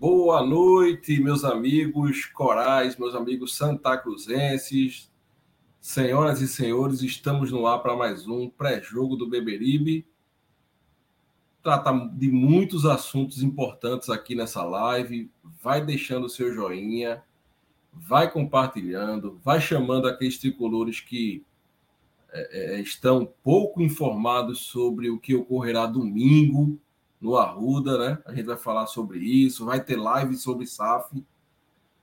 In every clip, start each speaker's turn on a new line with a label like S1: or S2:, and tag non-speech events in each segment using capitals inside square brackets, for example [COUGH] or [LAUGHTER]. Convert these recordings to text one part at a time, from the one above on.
S1: Boa noite, meus amigos corais, meus amigos santa cruzenses. Senhoras e senhores, estamos no ar para mais um pré-jogo do Beberibe. Trata de muitos assuntos importantes aqui nessa live. Vai deixando o seu joinha, vai compartilhando, vai chamando aqueles tricolores que é, é, estão pouco informados sobre o que ocorrerá domingo no Arruda, né? A gente vai falar sobre isso, vai ter live sobre SAF,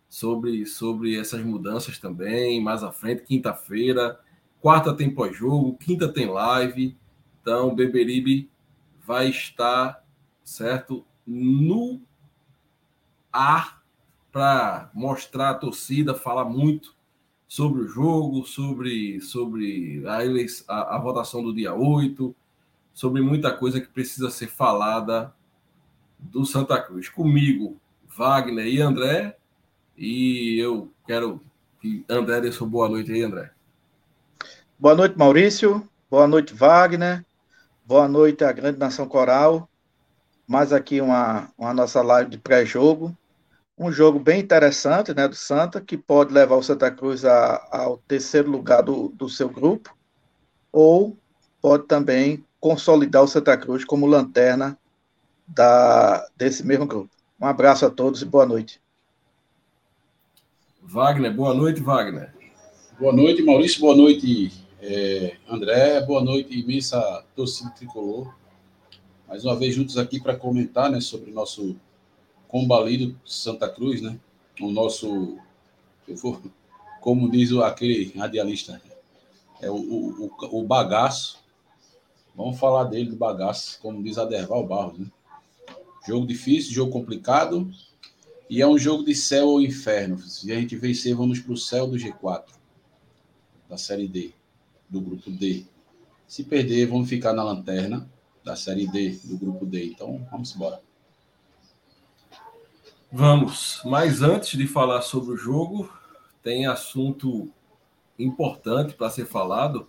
S1: sobre, sobre essas mudanças também, mais à frente, quinta-feira, quarta tem pós-jogo, quinta tem live, então Beberibe vai estar, certo, no ar para mostrar a torcida, falar muito sobre o jogo, sobre, sobre a, a, a votação do dia 8, sobre muita coisa que precisa ser falada do Santa Cruz. Comigo, Wagner e André. E eu quero que André dê sua boa noite aí, André.
S2: Boa noite, Maurício. Boa noite, Wagner. Boa noite à grande nação coral. Mais aqui uma, uma nossa live de pré-jogo. Um jogo bem interessante, né, do Santa, que pode levar o Santa Cruz a, ao terceiro lugar do, do seu grupo, ou pode também consolidar o Santa Cruz como lanterna da, desse mesmo grupo. Um abraço a todos e boa noite.
S1: Wagner, boa noite, Wagner.
S3: Boa noite, Maurício, boa noite, é, André, boa noite, imensa torcida tricolor. Mais uma vez juntos aqui para comentar né, sobre o nosso combalido Santa Cruz, né? O nosso, eu vou, como diz aquele radialista, é o, o, o bagaço Vamos falar dele, do bagaço, como diz Aderval Barros. Né? Jogo difícil, jogo complicado. E é um jogo de céu ou inferno. Se a gente vencer, vamos para o céu do G4, da Série D, do grupo D. Se perder, vamos ficar na lanterna da Série D, do grupo D. Então, vamos embora.
S1: Vamos. Mas antes de falar sobre o jogo, tem assunto importante para ser falado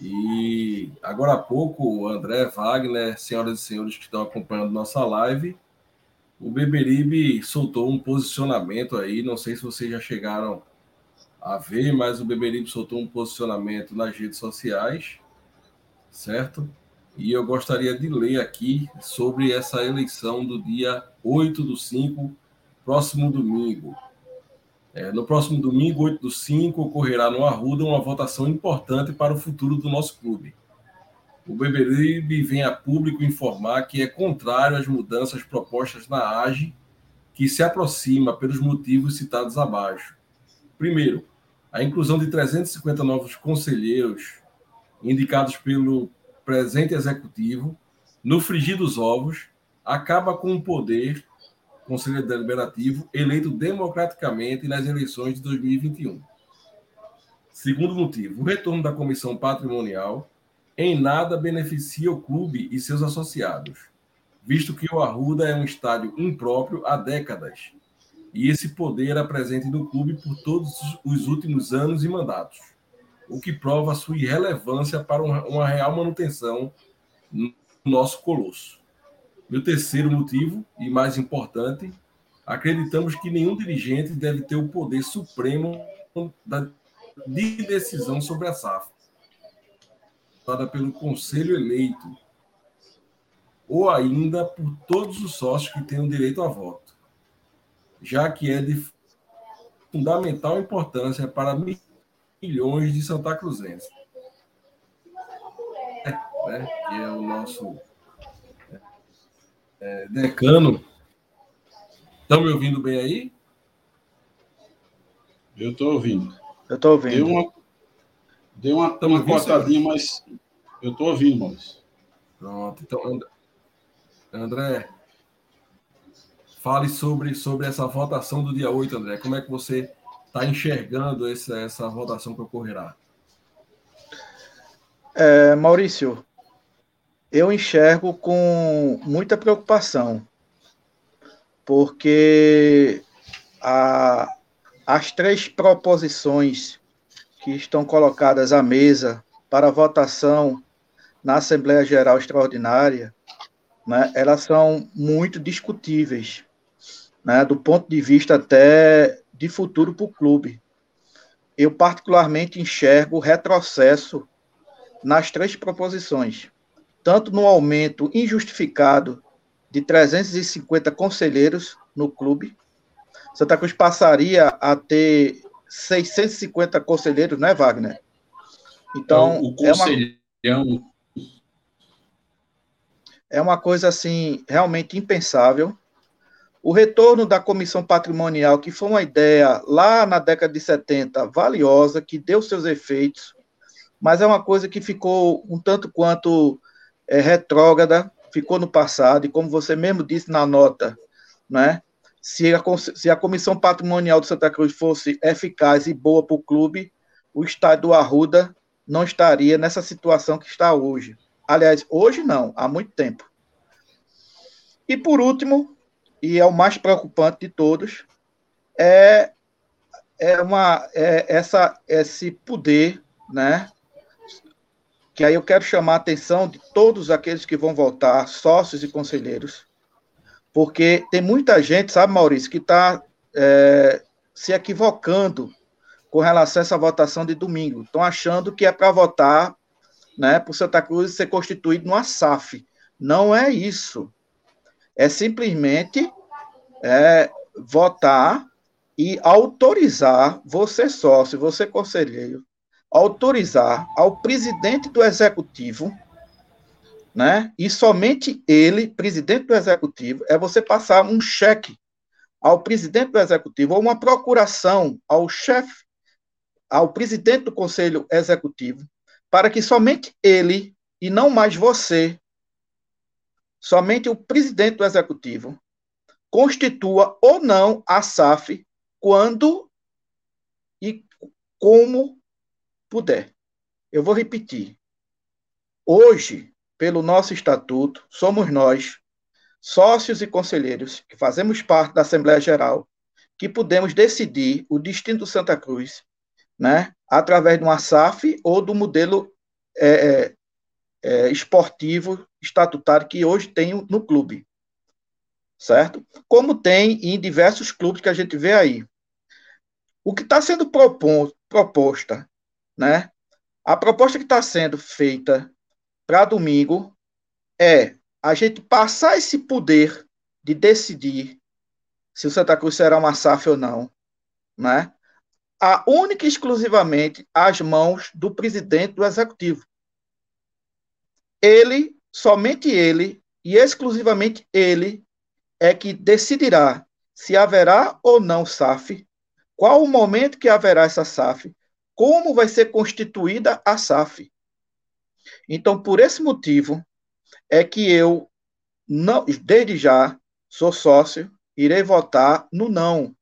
S1: e agora há pouco, André, Wagner, senhoras e senhores que estão acompanhando nossa live, o Beberibe soltou um posicionamento aí, não sei se vocês já chegaram a ver, mas o Beberibe soltou um posicionamento nas redes sociais, certo? E eu gostaria de ler aqui sobre essa eleição do dia 8 do 5, próximo domingo. É, no próximo domingo, 8 do 5, ocorrerá no Arruda uma votação importante para o futuro do nosso clube. O Beberibe vem a público informar que é contrário às mudanças propostas na AGE, que se aproxima pelos motivos citados abaixo. Primeiro, a inclusão de 350 novos conselheiros indicados pelo presente executivo no frigir dos ovos acaba com o poder Conselho Deliberativo eleito democraticamente nas eleições de 2021. Segundo motivo, o retorno da comissão patrimonial em nada beneficia o clube e seus associados, visto que o Arruda é um estádio impróprio há décadas e esse poder era presente no clube por todos os últimos anos e mandatos, o que prova sua irrelevância para uma real manutenção no nosso colosso. O terceiro motivo, e mais importante, acreditamos que nenhum dirigente deve ter o poder supremo de decisão sobre a SAF, dada pelo conselho eleito, ou ainda por todos os sócios que tenham direito a voto, já que é de fundamental importância para milhões de Santa Cruzenses. É, né, que é o nosso é, decano. Estão me ouvindo bem aí?
S3: Eu estou ouvindo.
S2: Eu estou ouvindo.
S3: Deu uma, deu uma, uma cortadinha, mas eu estou ouvindo, Maurício.
S1: Pronto. Então, André, fale sobre, sobre essa votação do dia 8, André. Como é que você está enxergando essa, essa votação que ocorrerá?
S2: É, Maurício, eu enxergo com muita preocupação, porque a, as três proposições que estão colocadas à mesa para votação na Assembleia Geral Extraordinária, né, elas são muito discutíveis, né, do ponto de vista até de futuro para o clube. Eu particularmente enxergo retrocesso nas três proposições, tanto no aumento injustificado de 350 conselheiros no clube, Santa Cruz passaria a ter 650 conselheiros, não é, Wagner?
S3: Então, o conselhão... é uma,
S2: é uma coisa assim realmente impensável. O retorno da comissão patrimonial, que foi uma ideia lá na década de 70 valiosa, que deu seus efeitos, mas é uma coisa que ficou um tanto quanto é, retrógrada, ficou no passado, e como você mesmo disse na nota, né, se a, se a comissão patrimonial do Santa Cruz fosse eficaz e boa para o clube, o estádio do Arruda não estaria nessa situação que está hoje. Aliás, hoje não, há muito tempo. E por último, e é o mais preocupante de todos, é, é, uma, é essa, esse poder né, que aí eu quero chamar a atenção de todos aqueles que vão votar, sócios e conselheiros, porque tem muita gente, sabe, Maurício, que está é, se equivocando com relação a essa votação de domingo. Estão achando que é para votar né, para o Santa Cruz ser constituído numa SAF. Não é isso. É simplesmente é, votar e autorizar você sócio, você conselheiro, autorizar ao presidente do executivo, né? E somente ele, presidente do executivo, é você passar um cheque ao presidente do executivo ou uma procuração ao chefe, ao presidente do conselho executivo, para que somente ele e não mais você, somente o presidente do executivo, constitua ou não a SAF quando e como puder. Eu vou repetir. Hoje, pelo nosso estatuto, somos nós, sócios e conselheiros, que fazemos parte da Assembleia Geral, que podemos decidir o destino do Santa Cruz, né, através de uma SAF ou do modelo é, é, é, esportivo estatutário que hoje tem no clube. Certo? Como tem em diversos clubes que a gente vê aí. O que está sendo proposta né? A proposta que está sendo feita para domingo é a gente passar esse poder de decidir se o Santa Cruz será uma SAF ou não, né? A única e exclusivamente às mãos do presidente do executivo. Ele, somente ele e exclusivamente ele é que decidirá se haverá ou não SAF, qual o momento que haverá essa SAF como vai ser constituída a SAF. Então, por esse motivo, é que eu, não, desde já, sou sócio, irei votar no não.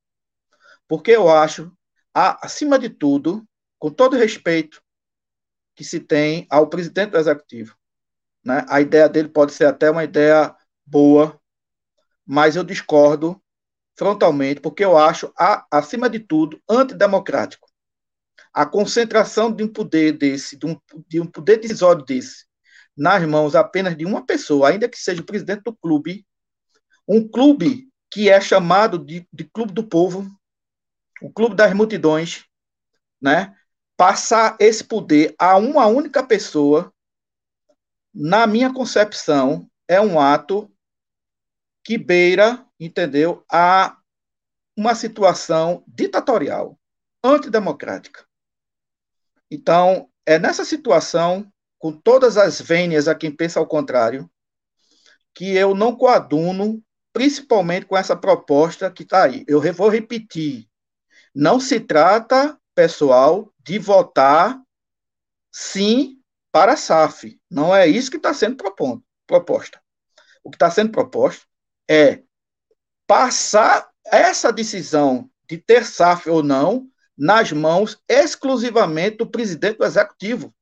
S2: Porque eu acho, acima de tudo, com todo respeito que se tem ao presidente do executivo, né? a ideia dele pode ser até uma ideia boa, mas eu discordo frontalmente, porque eu acho, acima de tudo, antidemocrático a concentração de um poder desse, de um, de um poder decisório desse, nas mãos apenas de uma pessoa, ainda que seja o presidente do clube, um clube que é chamado de, de clube do povo, o clube das multidões, né? Passar esse poder a uma única pessoa, na minha concepção, é um ato que beira, entendeu, a uma situação ditatorial, antidemocrática. Então, é nessa situação, com todas as vênias a quem pensa ao contrário, que eu não coaduno, principalmente com essa proposta que está aí. Eu vou repetir. Não se trata, pessoal, de votar sim para a SAF. Não é isso que está sendo proposto, proposta. O que está sendo proposto é passar essa decisão de ter SAF ou não nas mãos exclusivamente do presidente do executivo.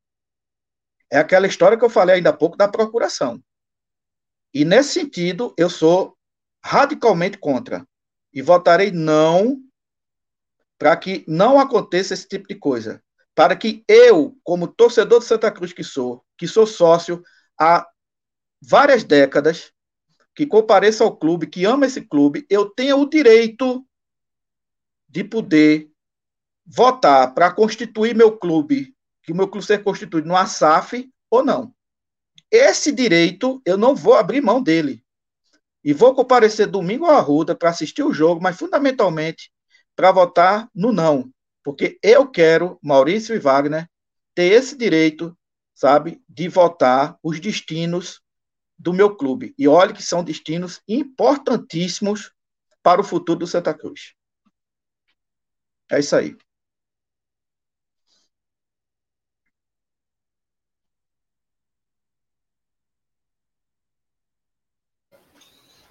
S2: É aquela história que eu falei ainda há pouco da procuração. E nesse sentido, eu sou radicalmente contra. E votarei não para que não aconteça esse tipo de coisa. Para que eu, como torcedor de Santa Cruz que sou, que sou sócio há várias décadas, que compareça ao clube, que ama esse clube, eu tenha o direito de poder votar para constituir meu clube, que o meu clube seja constituído no ASAF ou não. Esse direito eu não vou abrir mão dele. E vou comparecer domingo à Arruda para assistir o jogo, mas fundamentalmente para votar no não. Porque eu quero, Maurício e Wagner, ter esse direito, sabe, de votar os destinos do meu clube. E olhe que são destinos importantíssimos para o futuro do Santa Cruz. É isso aí.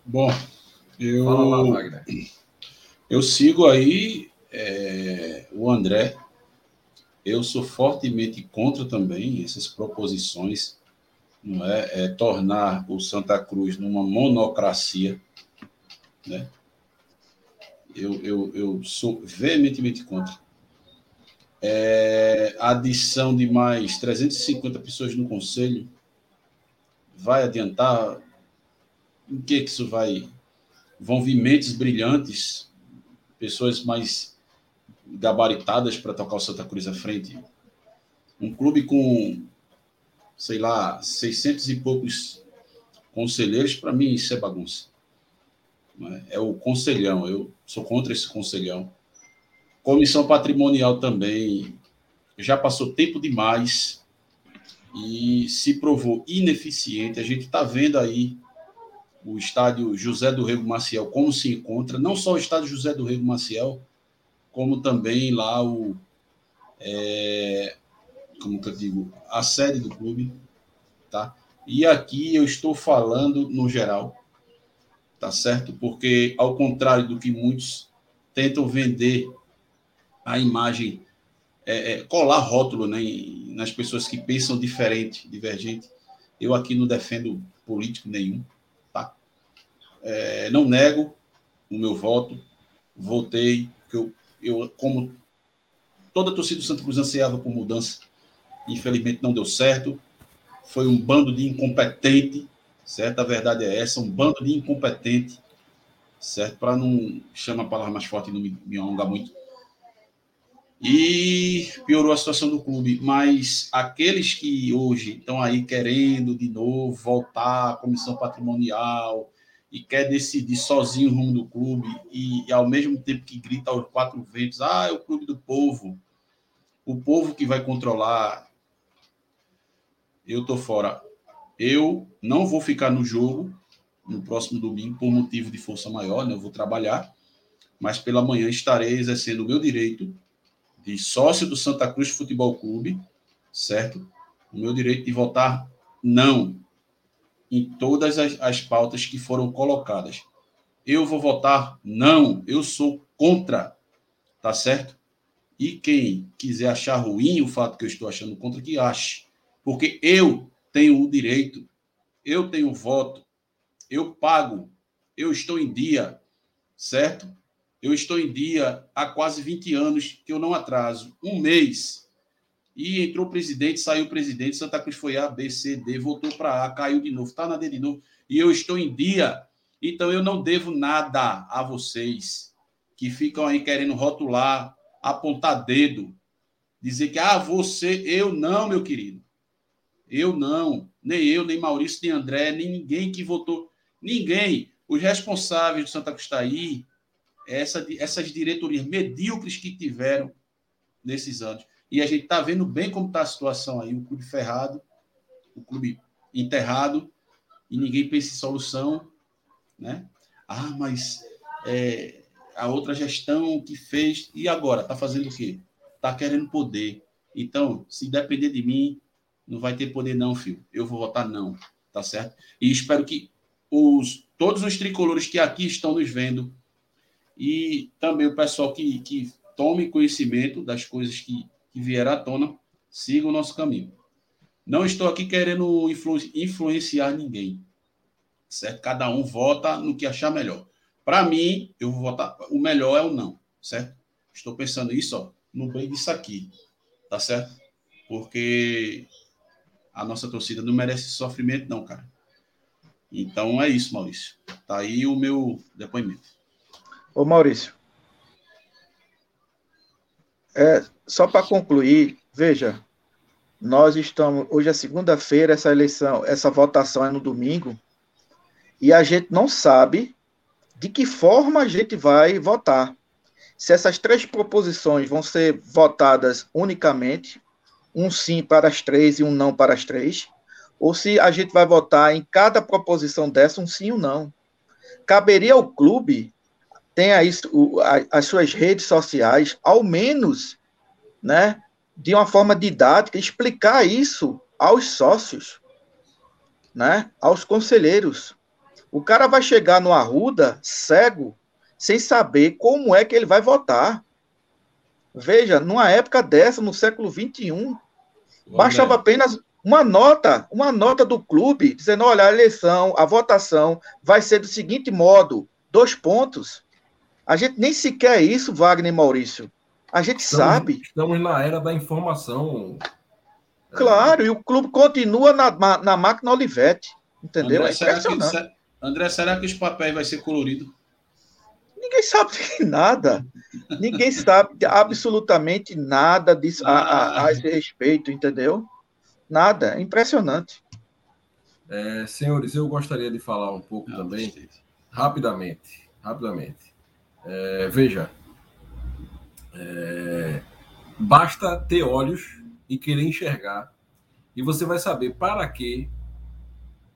S3: Bom, eu, lá, eu sigo aí é, o André. Eu sou fortemente contra também essas proposições não é, é tornar o Santa Cruz numa monocracia, né? Eu, eu, eu sou veementemente contra. É, a adição de mais 350 pessoas no conselho vai adiantar? Em que, que isso vai? Vão vir mentes brilhantes, pessoas mais gabaritadas para tocar o Santa Cruz à frente. Um clube com sei lá, 600 e poucos conselheiros, para mim isso é bagunça. É? é o conselhão, eu sou contra esse conselhão. Comissão patrimonial também já passou tempo demais e se provou ineficiente. A gente está vendo aí o estádio José do Rego Maciel como se encontra, não só o estádio José do Rego Maciel, como também lá o, é, como que eu digo, a sede do clube, tá? E aqui eu estou falando no geral, tá certo? Porque ao contrário do que muitos tentam vender a imagem, é, é, colar rótulo né, nas pessoas que pensam diferente, divergente, eu aqui não defendo político nenhum? É, não nego o meu voto, votei, que eu, eu como toda a torcida do Santo Cruz ansiava por mudança, infelizmente não deu certo. Foi um bando de incompetente, certo? A verdade é essa, um bando de incompetente, certo? Para não chamar a palavra mais forte e não me, me alongar muito. E piorou a situação do clube. Mas aqueles que hoje estão aí querendo de novo voltar à comissão patrimonial e quer decidir sozinho o rumo do clube e, e ao mesmo tempo que grita aos quatro ventos, ah, é o clube do povo, o povo que vai controlar, eu tô fora. Eu não vou ficar no jogo no próximo domingo por motivo de força maior, né? Eu vou trabalhar, mas pela manhã estarei exercendo o meu direito de sócio do Santa Cruz Futebol Clube, certo? O meu direito de votar não em todas as, as pautas que foram colocadas. Eu vou votar não, eu sou contra, tá certo? E quem quiser achar ruim o fato que eu estou achando contra, que ache porque eu tenho o direito, eu tenho voto, eu pago, eu estou em dia, certo? Eu estou em dia há quase 20 anos que eu não atraso, um mês. E entrou o presidente, saiu o presidente, Santa Cruz foi A, B, C, D, voltou para A, caiu de novo, está na D de novo. E eu estou em dia, então eu não devo nada a vocês que ficam aí querendo rotular, apontar dedo, dizer que, ah, você, eu não, meu querido. Eu não, nem eu, nem Maurício, nem André, nem ninguém que votou. Ninguém. Os responsáveis do Santa Cruz tá aí, essa, essas diretorias medíocres que tiveram nesses anos. E a gente está vendo bem como está a situação aí. O clube ferrado, o clube enterrado, e ninguém pensa em solução. Né? Ah, mas é, a outra gestão que fez, e agora? Está fazendo o quê? Está querendo poder. Então, se depender de mim, não vai ter poder, não, filho. Eu vou votar não, tá certo? E espero que os, todos os tricolores que aqui estão nos vendo e também o pessoal que, que tome conhecimento das coisas que, que vieram à tona, siga o nosso caminho. Não estou aqui querendo influ, influenciar ninguém, certo? Cada um vota no que achar melhor. Para mim, eu vou votar. O melhor é o não, certo? Estou pensando isso, ó, no bem disso aqui, tá certo? Porque a nossa torcida não merece sofrimento, não, cara. Então é isso, Maurício. Tá aí o meu depoimento.
S2: Ô, Maurício. É, só para concluir, veja, nós estamos. Hoje é segunda-feira, essa eleição, essa votação é no domingo, e a gente não sabe de que forma a gente vai votar. Se essas três proposições vão ser votadas unicamente, um sim para as três e um não para as três, ou se a gente vai votar em cada proposição dessa um sim ou não. Caberia ao clube, tem aí as suas redes sociais, ao menos, né, de uma forma didática, explicar isso aos sócios, né, aos conselheiros. O cara vai chegar no Arruda cego, sem saber como é que ele vai votar. Veja, numa época dessa, no século XXI, baixava apenas uma nota, uma nota do clube, dizendo, olha, a eleição, a votação vai ser do seguinte modo, dois pontos. A gente nem sequer é isso, Wagner e Maurício. A gente
S1: estamos,
S2: sabe.
S1: Estamos na era da informação.
S2: Claro, é... e o clube continua na, na máquina Olivete. Entendeu?
S3: André, é será que, André, será que os papéis vai ser colorido?
S2: Ninguém sabe nada. Ninguém sabe absolutamente nada disso, a, a, a esse respeito, entendeu? Nada. É impressionante.
S1: É, senhores, eu gostaria de falar um pouco Não, também, rapidamente. Rapidamente. É, veja, é, basta ter olhos e querer enxergar, e você vai saber para que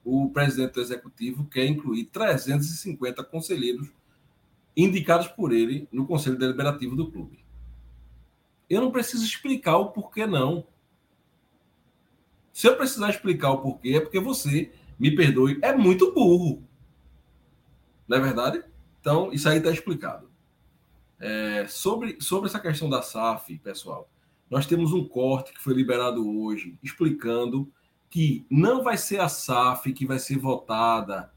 S1: o presidente do executivo quer incluir 350 conselheiros indicados por ele no conselho deliberativo do clube. Eu não preciso explicar o porquê não. Se eu precisar explicar o porquê, é porque você, me perdoe, é muito burro. Não é verdade? Então, isso aí está explicado. É, sobre, sobre essa questão da SAF, pessoal, nós temos um corte que foi liberado hoje explicando que não vai ser a SAF que vai ser votada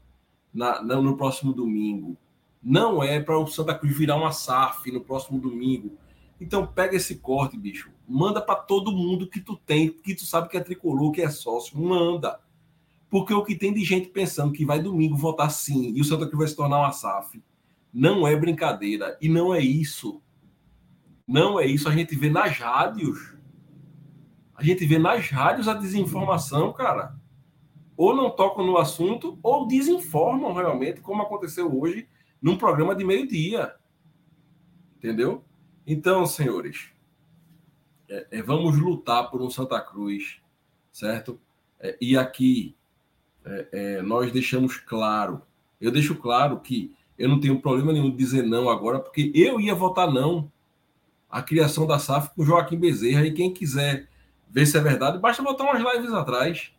S1: na, na, no próximo domingo. Não é para o Santa Cruz virar uma SAF no próximo domingo. Então pega esse corte, bicho. Manda para todo mundo que tu tem, que tu sabe que é tricolor, que é sócio. Manda. Porque o que tem de gente pensando que vai domingo votar sim e o Santa Cruz vai se tornar uma SAF não é brincadeira. E não é isso. Não é isso. A gente vê nas rádios. A gente vê nas rádios a desinformação, cara. Ou não tocam no assunto, ou desinformam realmente, como aconteceu hoje num programa de meio-dia. Entendeu? Então, senhores, é, é, vamos lutar por um Santa Cruz, certo? É, e aqui é, é, nós deixamos claro, eu deixo claro que eu não tenho problema nenhum de dizer não agora, porque eu ia votar não a criação da SAF com Joaquim Bezerra. E quem quiser ver se é verdade, basta botar umas lives atrás,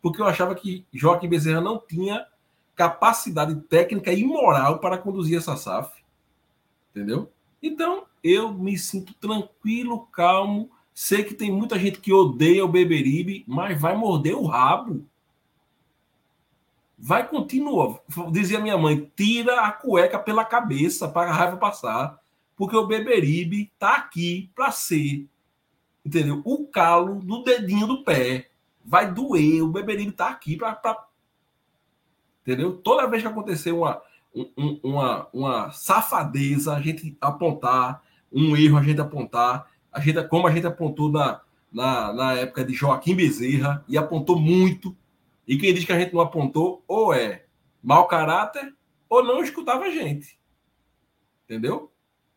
S1: porque eu achava que Joaquim Bezerra não tinha capacidade técnica e moral para conduzir essa SAF. Entendeu? Então, eu me sinto tranquilo, calmo. Sei que tem muita gente que odeia o Beberibe, mas vai morder o rabo vai continuar. Dizia minha mãe: tira a cueca pela cabeça para a raiva passar, porque o Beberibe tá aqui para ser, entendeu? O calo do dedinho do pé vai doer. O Beberibe tá aqui para, pra... entendeu? Toda vez que acontecer uma, um, uma, uma safadeza, a gente apontar um erro, a gente apontar, a gente, como a gente apontou na, na, na época de Joaquim Bezerra e apontou muito e quem diz que a gente não apontou, ou é mau caráter, ou não escutava a gente. Entendeu?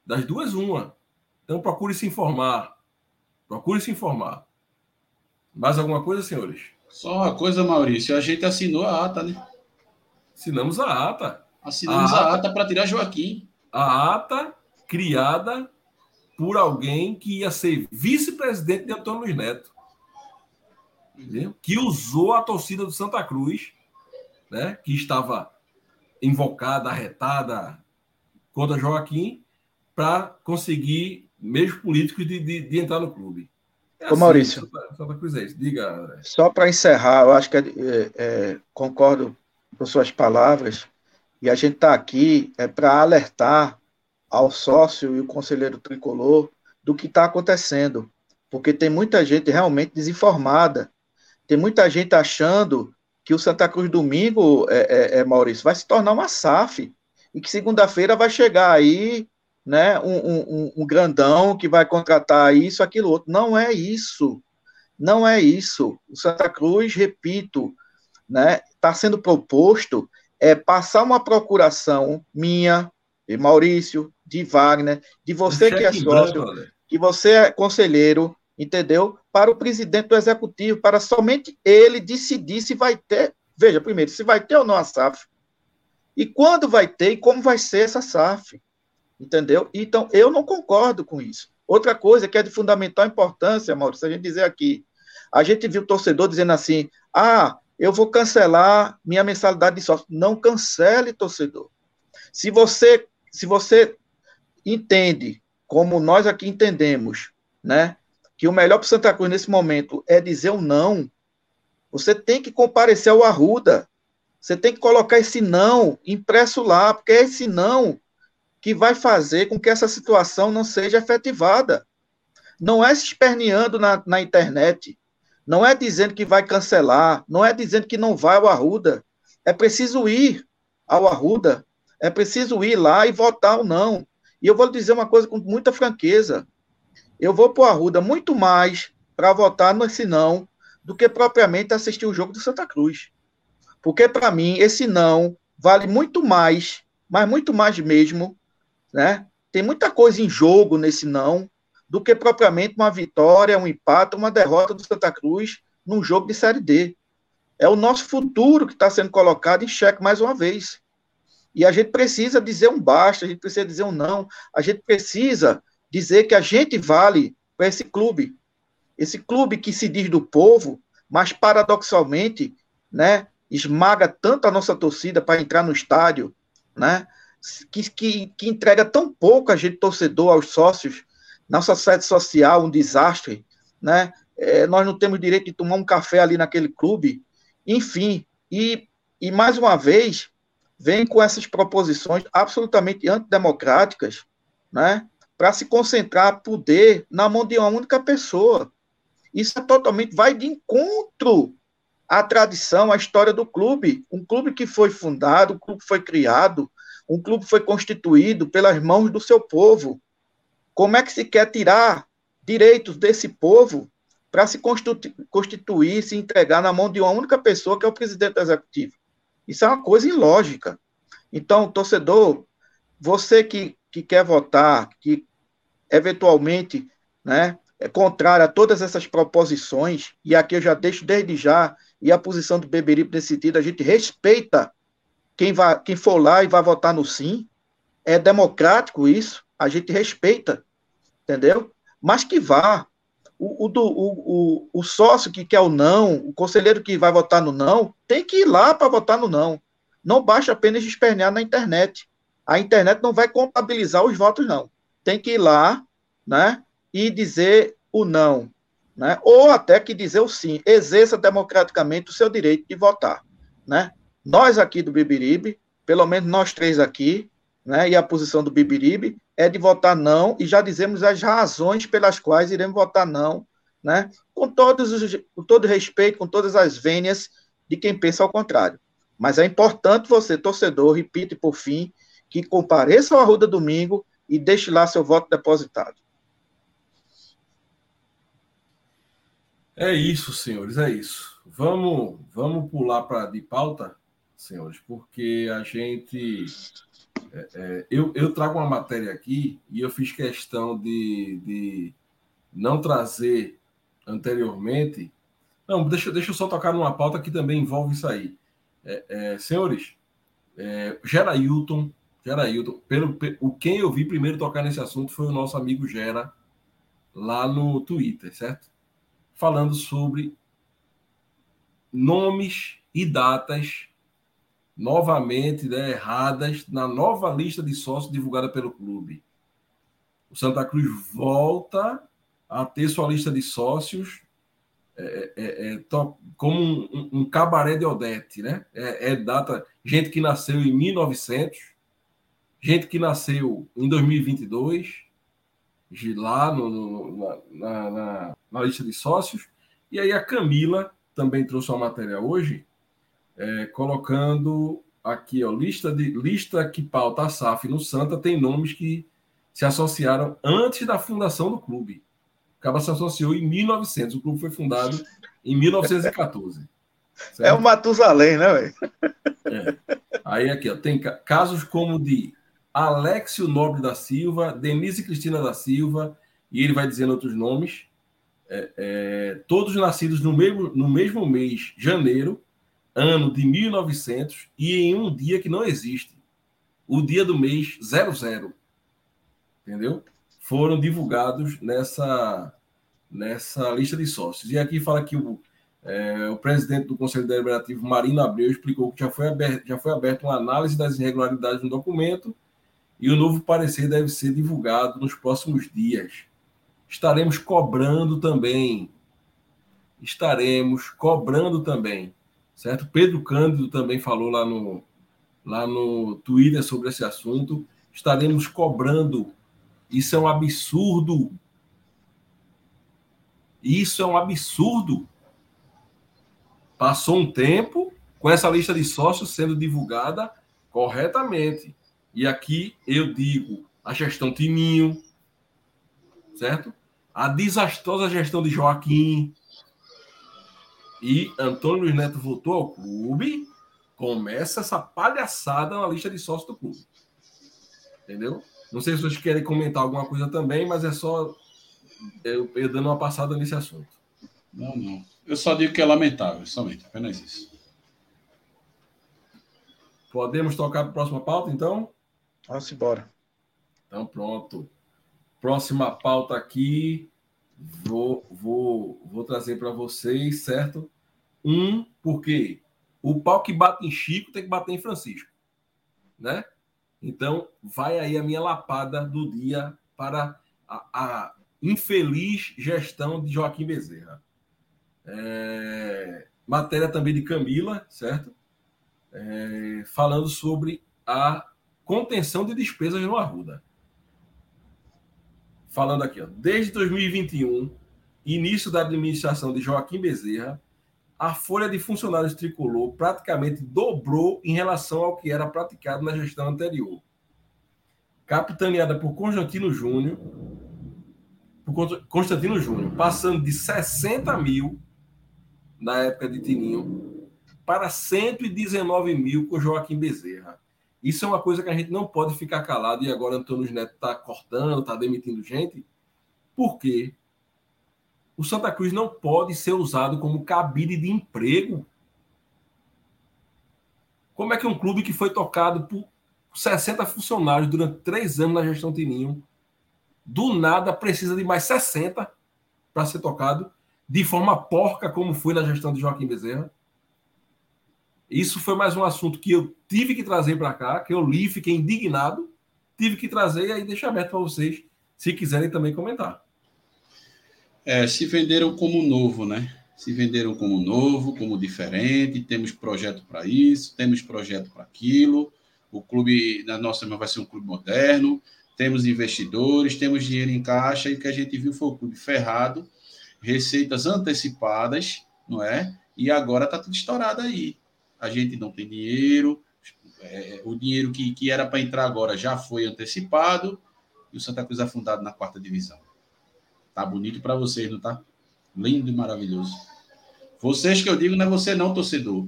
S1: Das duas, uma. Então procure se informar. Procure se informar. Mais alguma coisa, senhores?
S3: Só uma coisa, Maurício. A gente assinou a ata, né?
S1: Assinamos a ata.
S3: Assinamos a ata, ata para tirar Joaquim.
S1: A ata criada por alguém que ia ser vice-presidente de Antônio Luiz Neto que usou a torcida do Santa Cruz, né, que estava invocada, arretada contra Joaquim para conseguir meios políticos de, de, de, entrar no clube.
S2: É Ô, assim, Maurício,
S1: só para coisa isso. Diga.
S2: Só para encerrar, eu acho que é, é, é, concordo com suas palavras, e a gente está aqui é para alertar ao sócio e o conselheiro tricolor do que está acontecendo, porque tem muita gente realmente desinformada, tem muita gente achando que o Santa Cruz domingo, é, é, é Maurício, vai se tornar uma SAF, e que segunda-feira vai chegar aí né, um, um, um, grandão que vai contratar isso, aquilo outro. Não é isso. Não é isso. O Santa Cruz, repito, né, está sendo proposto é passar uma procuração minha, de Maurício, de Wagner, de você que é sócio, que você é conselheiro, entendeu? Para o presidente do executivo, para somente ele decidir se vai ter, veja, primeiro, se vai ter ou não a SAF, e quando vai ter e como vai ser essa SAF. Entendeu? Então, eu não concordo com isso. Outra coisa que é de fundamental importância, Maurício, a gente dizer aqui, a gente viu o torcedor dizendo assim, ah, eu vou cancelar minha mensalidade de sócio. Não cancele, torcedor. Se você, se você entende, como nós aqui entendemos, né, que o melhor para Santa Cruz nesse momento é dizer o um não, você tem que comparecer ao Arruda. Você tem que colocar esse não impresso lá, porque é esse não que vai fazer com que essa situação não seja efetivada. Não é se esperneando na, na internet, não é dizendo que vai cancelar, não é dizendo que não vai ao Arruda. É preciso ir ao Arruda, é preciso ir lá e votar ou não. E eu vou lhe dizer uma coisa com muita franqueza. Eu vou para o Arruda muito mais para votar nesse não do que propriamente assistir o jogo do Santa Cruz. Porque, para mim, esse não vale muito mais, mas muito mais mesmo, né? Tem muita coisa em jogo nesse não, do que propriamente uma vitória, um empate, uma derrota do Santa Cruz num jogo de Série D. É o nosso futuro que está sendo colocado em xeque mais uma vez. E a gente precisa dizer um basta, a gente precisa dizer um não, a gente precisa dizer que a gente vale para esse clube. Esse clube que se diz do povo, mas paradoxalmente, né, esmaga tanto a nossa torcida para entrar no estádio, né? Que, que, que entrega tão pouco a gente torcedor aos sócios, nossa sede social, um desastre, né? É, nós não temos direito de tomar um café ali naquele clube, enfim, e, e mais uma vez vem com essas proposições absolutamente antidemocráticas, né? Para se concentrar poder na mão de uma única pessoa. Isso é totalmente vai de encontro a tradição, a história do clube. Um clube que foi fundado, um clube que foi criado, um clube que foi constituído pelas mãos do seu povo. Como é que se quer tirar direitos desse povo para se constituir, se entregar na mão de uma única pessoa, que é o presidente executivo? Isso é uma coisa ilógica. Então, torcedor, você que, que quer votar, que eventualmente né, é contrário a todas essas proposições, e aqui eu já deixo desde já e a posição do Beberibe nesse sentido, a gente respeita quem, vai, quem for lá e vai votar no sim, é democrático isso, a gente respeita, entendeu? Mas que vá. O, o, do, o, o, o sócio que quer o não, o conselheiro que vai votar no não, tem que ir lá para votar no não. Não basta apenas espernear na internet. A internet não vai contabilizar os votos, não. Tem que ir lá né, e dizer o não né? ou até que dizer o sim, exerça democraticamente o seu direito de votar. Né? Nós aqui do Bibiribe, pelo menos nós três aqui, né, e a posição do Bibiribe é de votar não, e já dizemos as razões pelas quais iremos votar não, né, com, todos os, com todo respeito, com todas as vênias de quem pensa ao contrário. Mas é importante você, torcedor, repite por fim, que compareça ao Arruda domingo e deixe lá seu voto depositado.
S1: É isso, senhores, é isso. Vamos, vamos pular para de pauta, senhores, porque a gente. É, é, eu, eu trago uma matéria aqui e eu fiz questão de, de não trazer anteriormente. Não, deixa, deixa eu só tocar numa pauta que também envolve isso aí. É, é, senhores, é, Gera Hilton, pelo, o quem eu vi primeiro tocar nesse assunto foi o nosso amigo Gera, lá no Twitter, certo? falando sobre nomes e datas novamente né, erradas na nova lista de sócios divulgada pelo clube. O Santa Cruz volta a ter sua lista de sócios é, é, é, como um, um, cabaré de Odete, né? É, é, data, gente que nasceu em 1900, gente que nasceu em 2022, lá no, no, na, na, na, lista de sócios, e aí a Camila também trouxe uma matéria hoje, é, colocando aqui, ó, lista de lista que pauta a SAF no Santa tem nomes que se associaram antes da fundação do clube. Acaba se associou em 1900. O clube foi fundado em 1914.
S2: Certo? É o Matusalém, né, velho?
S1: É. Aí aqui, ó, tem casos como de Alexio Nobre da Silva, Denise Cristina da Silva, e ele vai dizendo outros nomes, é, é, todos nascidos no mesmo, no mesmo mês, janeiro, ano de 1900, e em um dia que não existe, o dia do mês 00. Entendeu? foram divulgados nessa, nessa lista de sócios. E aqui fala que o, é, o presidente do Conselho Deliberativo, Marino Abreu, explicou que já foi, aberto, já foi aberta uma análise das irregularidades no documento e o novo parecer deve ser divulgado nos próximos dias. Estaremos cobrando também. Estaremos cobrando também. Certo? Pedro Cândido também falou lá no, lá no Twitter sobre esse assunto. Estaremos cobrando isso é um absurdo. Isso é um absurdo. Passou um tempo com essa lista de sócios sendo divulgada corretamente. E aqui eu digo a gestão Tininho, certo? A desastrosa gestão de Joaquim. E Antônio Luiz Neto voltou ao clube. Começa essa palhaçada na lista de sócios do clube. Entendeu? Não sei se vocês querem comentar alguma coisa também, mas é só eu, eu dando uma passada nesse assunto.
S3: Não, não. Eu só digo que é lamentável, somente, apenas isso.
S1: Podemos tocar para a próxima pauta, então?
S2: Vamos embora.
S1: Então, pronto. Próxima pauta aqui. Vou, vou, vou trazer para vocês, certo? Um, porque o pau que bate em Chico tem que bater em Francisco. Né? Então, vai aí a minha lapada do dia para a, a infeliz gestão de Joaquim Bezerra. É, matéria também de Camila, certo? É, falando sobre a contenção de despesas no Arruda. Falando aqui, ó, desde 2021, início da administração de Joaquim Bezerra, a folha de funcionários tricolor praticamente dobrou em relação ao que era praticado na gestão anterior. Capitaneada por Constantino Júnior, por Constantino Júnior, passando de 60 mil na época de Tininho para 119 mil com Joaquim Bezerra. Isso é uma coisa que a gente não pode ficar calado e agora Antônio Neto está cortando, está demitindo gente, porque o Santa Cruz não pode ser usado como cabide de emprego. Como é que um clube que foi tocado por 60 funcionários durante três anos na gestão Tininho, do nada precisa de mais 60 para ser tocado, de forma porca, como foi na gestão de Joaquim Bezerra? Isso foi mais um assunto que eu tive que trazer para cá, que eu li, fiquei indignado, tive que trazer e aí deixar aberto para vocês, se quiserem também comentar.
S3: É, se venderam como novo, né? Se venderam como novo, como diferente, temos projeto para isso, temos projeto para aquilo. O clube, na nossa vai ser um clube moderno, temos investidores, temos dinheiro em caixa, e o que a gente viu foi o clube ferrado, receitas antecipadas, não é? E agora está tudo estourado aí. A gente não tem dinheiro, é, o dinheiro que, que era para entrar agora já foi antecipado, e o Santa Cruz afundado na quarta divisão. Tá bonito para vocês, não tá? Lindo e maravilhoso. Vocês que eu digo não é você não, torcedor.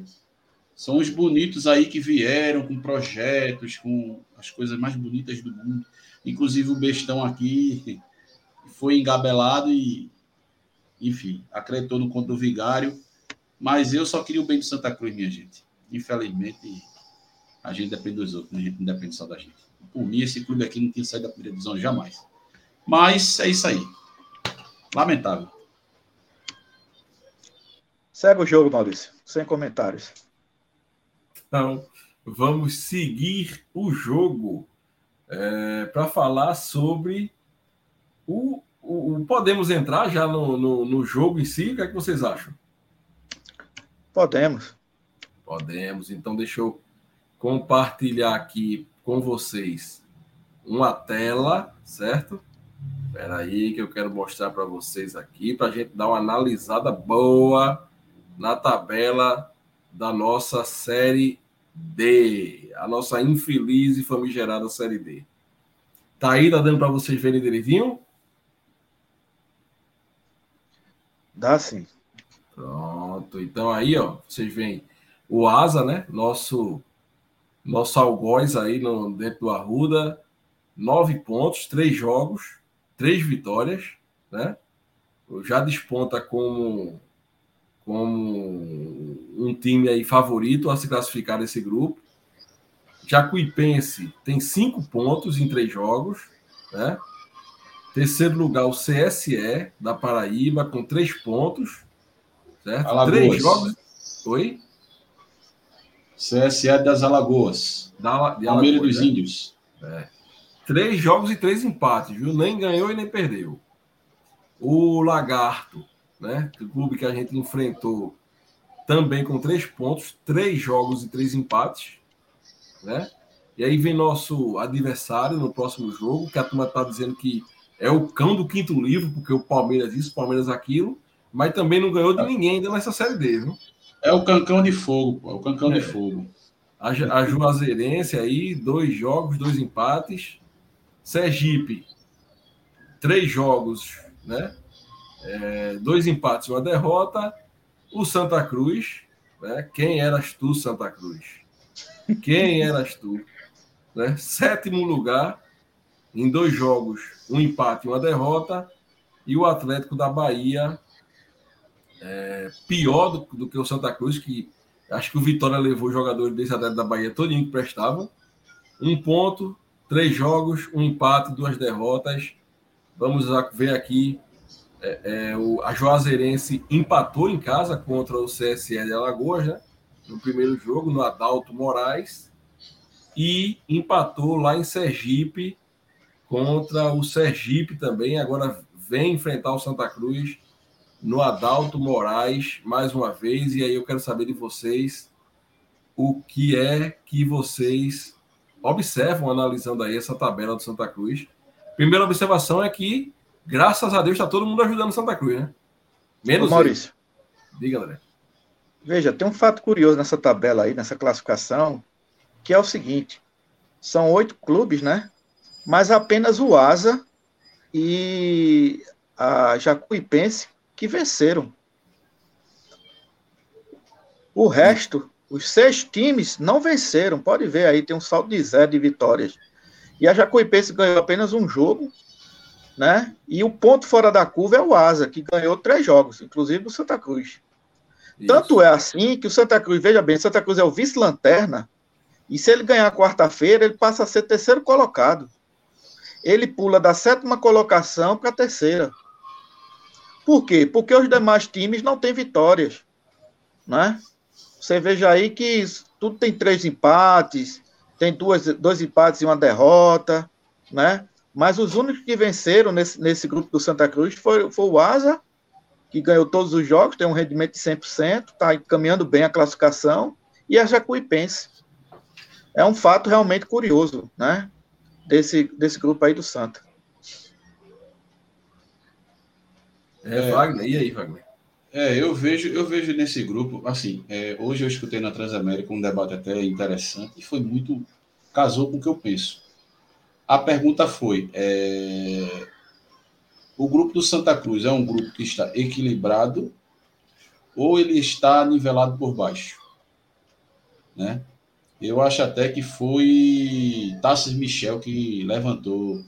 S3: São os bonitos aí que vieram com projetos, com as coisas mais bonitas do mundo. Inclusive o bestão aqui foi engabelado e, enfim, acreditou no conto do vigário. Mas eu só queria o bem do Santa Cruz, minha gente. Infelizmente, a gente depende dos outros, né? a gente não depende só da gente. Por mim, esse clube aqui não tinha saído da primeira divisão jamais. Mas é isso aí. Lamentável.
S2: Segue o jogo, Maurício. Sem comentários.
S1: Então, vamos seguir o jogo é, para falar sobre o, o, o, Podemos entrar já no, no, no, jogo em si? O que, é que vocês acham?
S2: Podemos.
S1: Podemos. Então, deixa eu compartilhar aqui com vocês uma tela, certo? Espera aí que eu quero mostrar para vocês aqui, para a gente dar uma analisada boa na tabela da nossa Série D, a nossa infeliz e famigerada Série D. Tá aí, tá dando para vocês verem direitinho?
S2: Dá sim.
S1: Pronto, então aí, ó, vocês veem o Asa, né? Nosso nosso algoz aí no, dentro do Arruda, nove pontos, três jogos, três vitórias, né? Já desponta como, como um time aí favorito a se classificar nesse grupo. Jacuipense tem cinco pontos em três jogos, né? Terceiro lugar, o CSE da Paraíba, com três pontos. Certo?
S3: Alagoas.
S1: Três jogos. Oi?
S3: CSE das Alagoas.
S1: Da, de
S3: Palmeiras dos né? Índios.
S1: É. Três jogos e três empates, viu? Nem ganhou e nem perdeu. O Lagarto, né? O clube que a gente enfrentou também com três pontos, três jogos e três empates, né? E aí vem nosso adversário no próximo jogo, que a turma está dizendo que é o cão do quinto livro, porque o Palmeiras isso, o Palmeiras aquilo, mas também não ganhou de ninguém ainda nessa Série D, viu?
S3: É o cancão de fogo, pô, é o cancão é. de fogo.
S1: A, a Juazeirense aí, dois jogos, dois empates. Sergipe, três jogos, né? É, dois empates e uma derrota. O Santa Cruz, né? Quem eras tu, Santa Cruz? Quem eras tu? Né? Sétimo lugar, em dois jogos, um empate e uma derrota. E o Atlético da Bahia, é, pior do, do, que o Santa Cruz, que acho que o Vitória levou jogadores desse Atlético da Bahia todinho que prestavam. Um ponto, três jogos, um empate, duas derrotas. Vamos ver aqui. É, é, o, a Juazeirense empatou em casa contra o CSL de Alagoas, né? No primeiro jogo, no Adalto Moraes. E empatou lá em Sergipe contra o Sergipe também. Agora vem enfrentar o Santa Cruz no Adalto Moraes mais uma vez. E aí eu quero saber de vocês o que é que vocês observam analisando aí essa tabela do Santa Cruz. Primeira observação é que, graças a Deus, está todo mundo ajudando o Santa Cruz, né?
S2: Menos Ô, Maurício.
S1: Ele. Diga, André.
S2: Veja, tem um fato curioso nessa tabela aí, nessa classificação, que é o seguinte: são oito clubes, né? Mas apenas o Asa e a Jacuipense que venceram. O resto os seis times não venceram. Pode ver aí, tem um saldo de zero de vitórias. E a Jacuipense ganhou apenas um jogo, né? E o ponto fora da curva é o Asa, que ganhou três jogos, inclusive o Santa Cruz. Isso. Tanto é assim que o Santa Cruz, veja bem, Santa Cruz é o vice-lanterna, e se ele ganhar quarta-feira, ele passa a ser terceiro colocado. Ele pula da sétima colocação para a terceira. Por quê? Porque os demais times não têm vitórias, né? Você veja aí que tudo tem três empates, tem duas, dois empates e uma derrota, né? Mas os únicos que venceram nesse, nesse grupo do Santa Cruz foi, foi o Asa, que ganhou todos os jogos, tem um rendimento de 100%, está caminhando bem a classificação, e a Jacuipense. É um fato realmente curioso, né? Desse, desse grupo aí do Santa.
S1: É, Wagner, e aí, Wagner?
S3: É, eu vejo, eu vejo nesse grupo, assim, é, hoje eu escutei na Transamérica um debate até interessante e foi muito, casou com o que eu penso. A pergunta foi, é, o grupo do Santa Cruz é um grupo que está equilibrado ou ele está nivelado por baixo? Né? Eu acho até que foi Tassis Michel que levantou,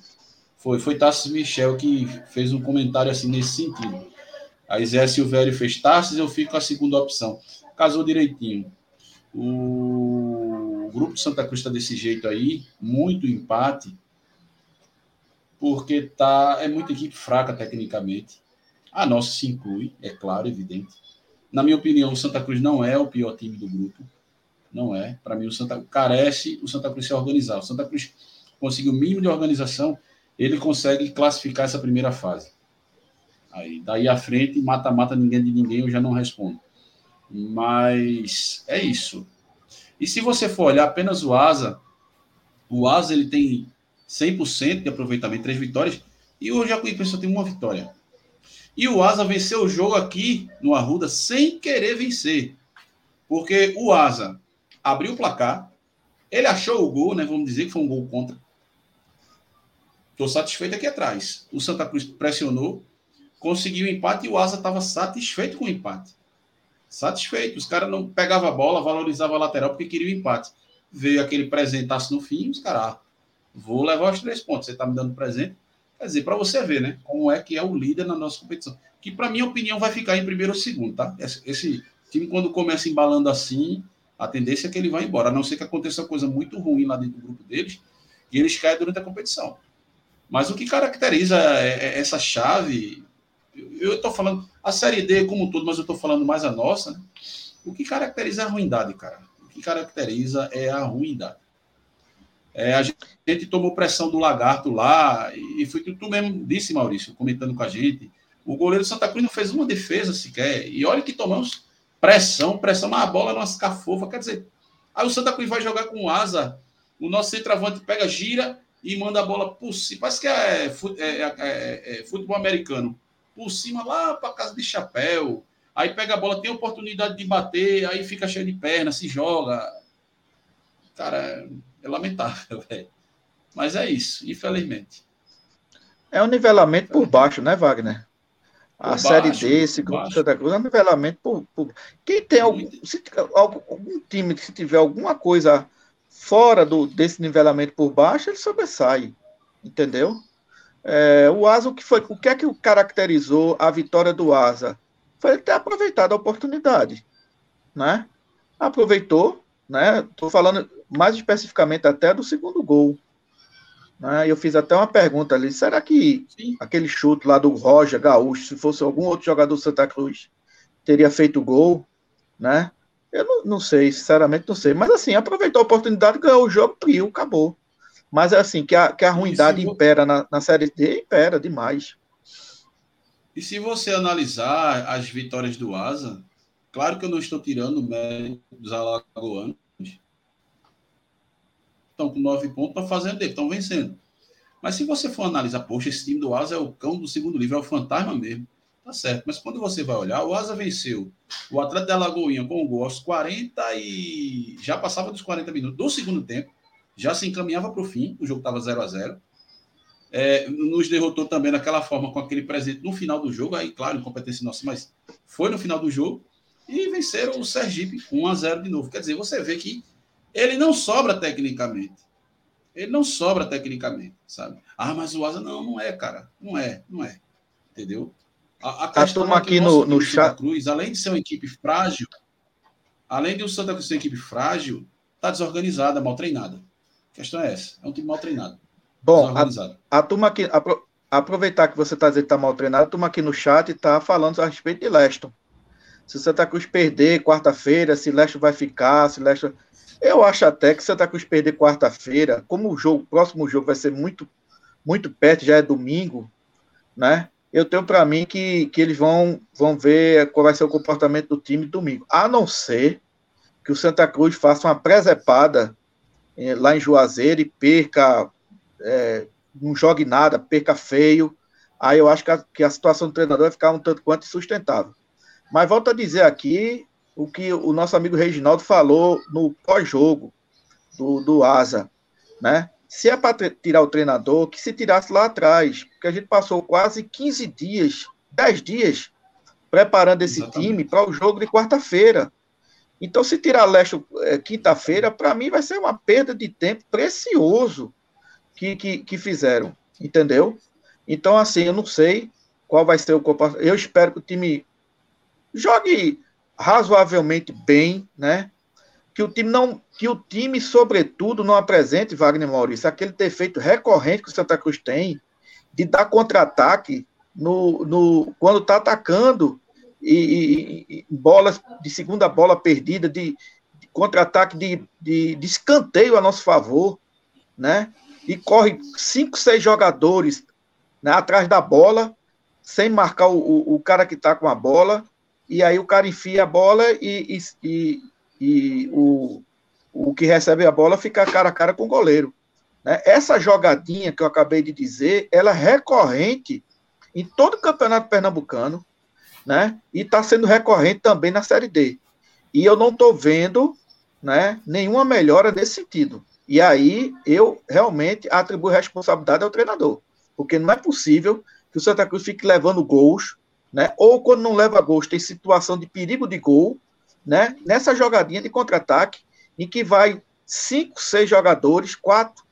S3: foi, foi Tassis Michel que fez um comentário assim nesse sentido Aí Zé Silvério fez Tarsis, eu fico com a segunda opção. Casou direitinho. O grupo de Santa Cruz está desse jeito aí, muito empate, porque tá, é muita equipe fraca tecnicamente. A nossa se inclui, é claro, evidente. Na minha opinião, o Santa Cruz não é o pior time do grupo. Não é. Para mim, o Santa carece o Santa Cruz se organizar. O Santa Cruz conseguiu o mínimo de organização, ele consegue classificar essa primeira fase. Aí, daí à frente, mata-mata ninguém de ninguém, eu já não respondo. Mas é isso. E se você for olhar apenas o Asa, o Asa ele tem 100% de aproveitamento, três vitórias, e o Jacuípe só tem uma vitória. E o Asa venceu o jogo aqui no Arruda sem querer vencer. Porque o Asa abriu o placar, ele achou o gol, né? Vamos dizer que foi um gol contra. Estou satisfeito aqui atrás. O Santa Cruz pressionou, conseguiu o empate e o Asa estava satisfeito com o empate. Satisfeito. Os caras não pegavam a bola, valorizavam a lateral porque queriam o empate. Veio aquele presentaço no fim, os caras, ah, vou levar os três pontos. Você está me dando presente. Quer dizer, para você ver, né? Como é que é o líder na nossa competição. Que, para minha opinião, vai ficar em primeiro ou segundo, tá? Esse, esse, time, quando começa embalando assim, a tendência é que ele vai embora. A não ser que aconteça coisa muito ruim lá dentro do grupo deles e eles caem durante a competição. Mas o que caracteriza é, é, essa chave, eu estou falando, a Série D como um todo, mas eu estou falando mais a nossa, né? O que caracteriza a ruindade, cara? O que caracteriza é a ruindade. É, a gente tomou pressão do Lagarto lá, e foi o que tu mesmo disse, Maurício, comentando com a gente. O goleiro Santa Cruz não fez uma defesa sequer. E olha que tomamos pressão, pressão, mas a bola não cafofa. Quer dizer, aí o Santa Cruz vai jogar com asa, o nosso centroavante pega, gira e manda a bola por cima. Parece que é, é, é, é futebol americano. Por cima, lá para casa de chapéu. Aí pega a bola, tem oportunidade de bater, aí fica cheio de perna, se joga. Cara, é lamentável, [LAUGHS] velho. Mas é isso, infelizmente.
S2: É um nivelamento por baixo, né, Wagner? A por Série baixo, D, esse grupo Santa Cruz, é um nivelamento por. por... Quem tem algum, se, algum, algum time que se tiver alguma coisa fora do, desse nivelamento por baixo, ele sobressai. Entendeu? É, o Asa, o que foi, o que é que caracterizou a vitória do Asa? Foi ele ter aproveitado a oportunidade, né? Aproveitou, né? Estou falando mais especificamente até do segundo gol. Né? Eu fiz até uma pergunta ali: será que Sim. aquele chute lá do Roger Gaúcho, se fosse algum outro jogador do Santa Cruz, teria feito gol? Né? Eu não, não sei, sinceramente não sei. Mas assim, aproveitou a oportunidade, ganhou o jogo, priu, acabou. Mas é assim, que a, que a ruindade se... impera na, na Série D, impera demais.
S3: E se você analisar as vitórias do Asa, claro que eu não estou tirando o mérito dos alagoanos, estão com nove pontos, estão fazendo dele, estão vencendo. Mas se você for analisar, poxa, esse time do Asa é o cão do segundo livro, é o fantasma mesmo. Tá certo. Mas quando você vai olhar, o Asa venceu o Atlético da Lagoinha com o gol aos 40 e. Já passava dos 40 minutos do segundo tempo. Já se encaminhava para o fim. O jogo estava 0 a 0 é, Nos derrotou também daquela forma, com aquele presente no final do jogo. Aí, claro, incompetência nossa, mas foi no final do jogo. E venceram o Sergipe 1 a 0 de novo. Quer dizer, você vê que ele não sobra tecnicamente. Ele não sobra tecnicamente, sabe? Ah, mas o Asa não, não é, cara. Não é, não é. Entendeu?
S2: A, a questão é aqui no, no chat.
S3: Cruz, além de ser uma equipe frágil, além de o Santa Cruz ser uma equipe frágil, está desorganizada, mal treinada. A questão é essa. É um time mal treinado.
S2: Bom, a, a turma aqui, apro, aproveitar que você está dizendo que está mal treinado, a turma aqui no chat está falando a respeito de Leston. Se o Santa Cruz perder quarta-feira, se Leston vai ficar, se Leston. Eu acho até que Santa Cruz perder quarta-feira, como o jogo, o próximo jogo vai ser muito, muito perto, já é domingo, né? Eu tenho para mim que, que eles vão, vão ver qual vai ser o comportamento do time domingo. A não ser que o Santa Cruz faça uma presepada eh, lá em Juazeiro e perca, é, não jogue nada, perca feio. Aí eu acho que a, que a situação do treinador vai ficar um tanto quanto insustentável. Mas volto a dizer aqui o que o nosso amigo Reginaldo falou no pós-jogo do, do Asa, né? Se é para tirar o treinador, que se tirasse lá atrás, porque a gente passou quase 15 dias, 10 dias, preparando esse Exatamente. time para o jogo de quarta-feira. Então, se tirar Leste é, quinta-feira, para mim vai ser uma perda de tempo precioso que, que, que fizeram, entendeu? Então, assim, eu não sei qual vai ser o comportamento. Eu espero que o time jogue razoavelmente bem, né? Que o time não, que o time sobretudo não apresente Wagner Maurício aquele defeito recorrente que o Santa Cruz tem de dar contra-ataque no, no quando está atacando e, e, e, bolas de segunda bola perdida de, contra-ataque de, de, de escanteio a nosso favor, né? E corre cinco, seis jogadores né, atrás da bola, sem marcar o, o, o cara que está com a bola, e aí o cara enfia a bola e, e, e, o, o que recebe a bola fica cara a cara com o goleiro. Né? Essa jogadinha que eu acabei de dizer, ela é recorrente em todo o campeonato pernambucano, né? E está sendo recorrente também na Série D. E eu não estou vendo né, nenhuma melhora nesse sentido. E aí eu realmente atribuo responsabilidade ao treinador. Porque não é possível que o Santa Cruz fique levando gols, né? Ou quando não leva gols, tem situação de perigo de gol, né? Nessa jogadinha de contra-ataque, em que vai cinco, seis jogadores, quatro,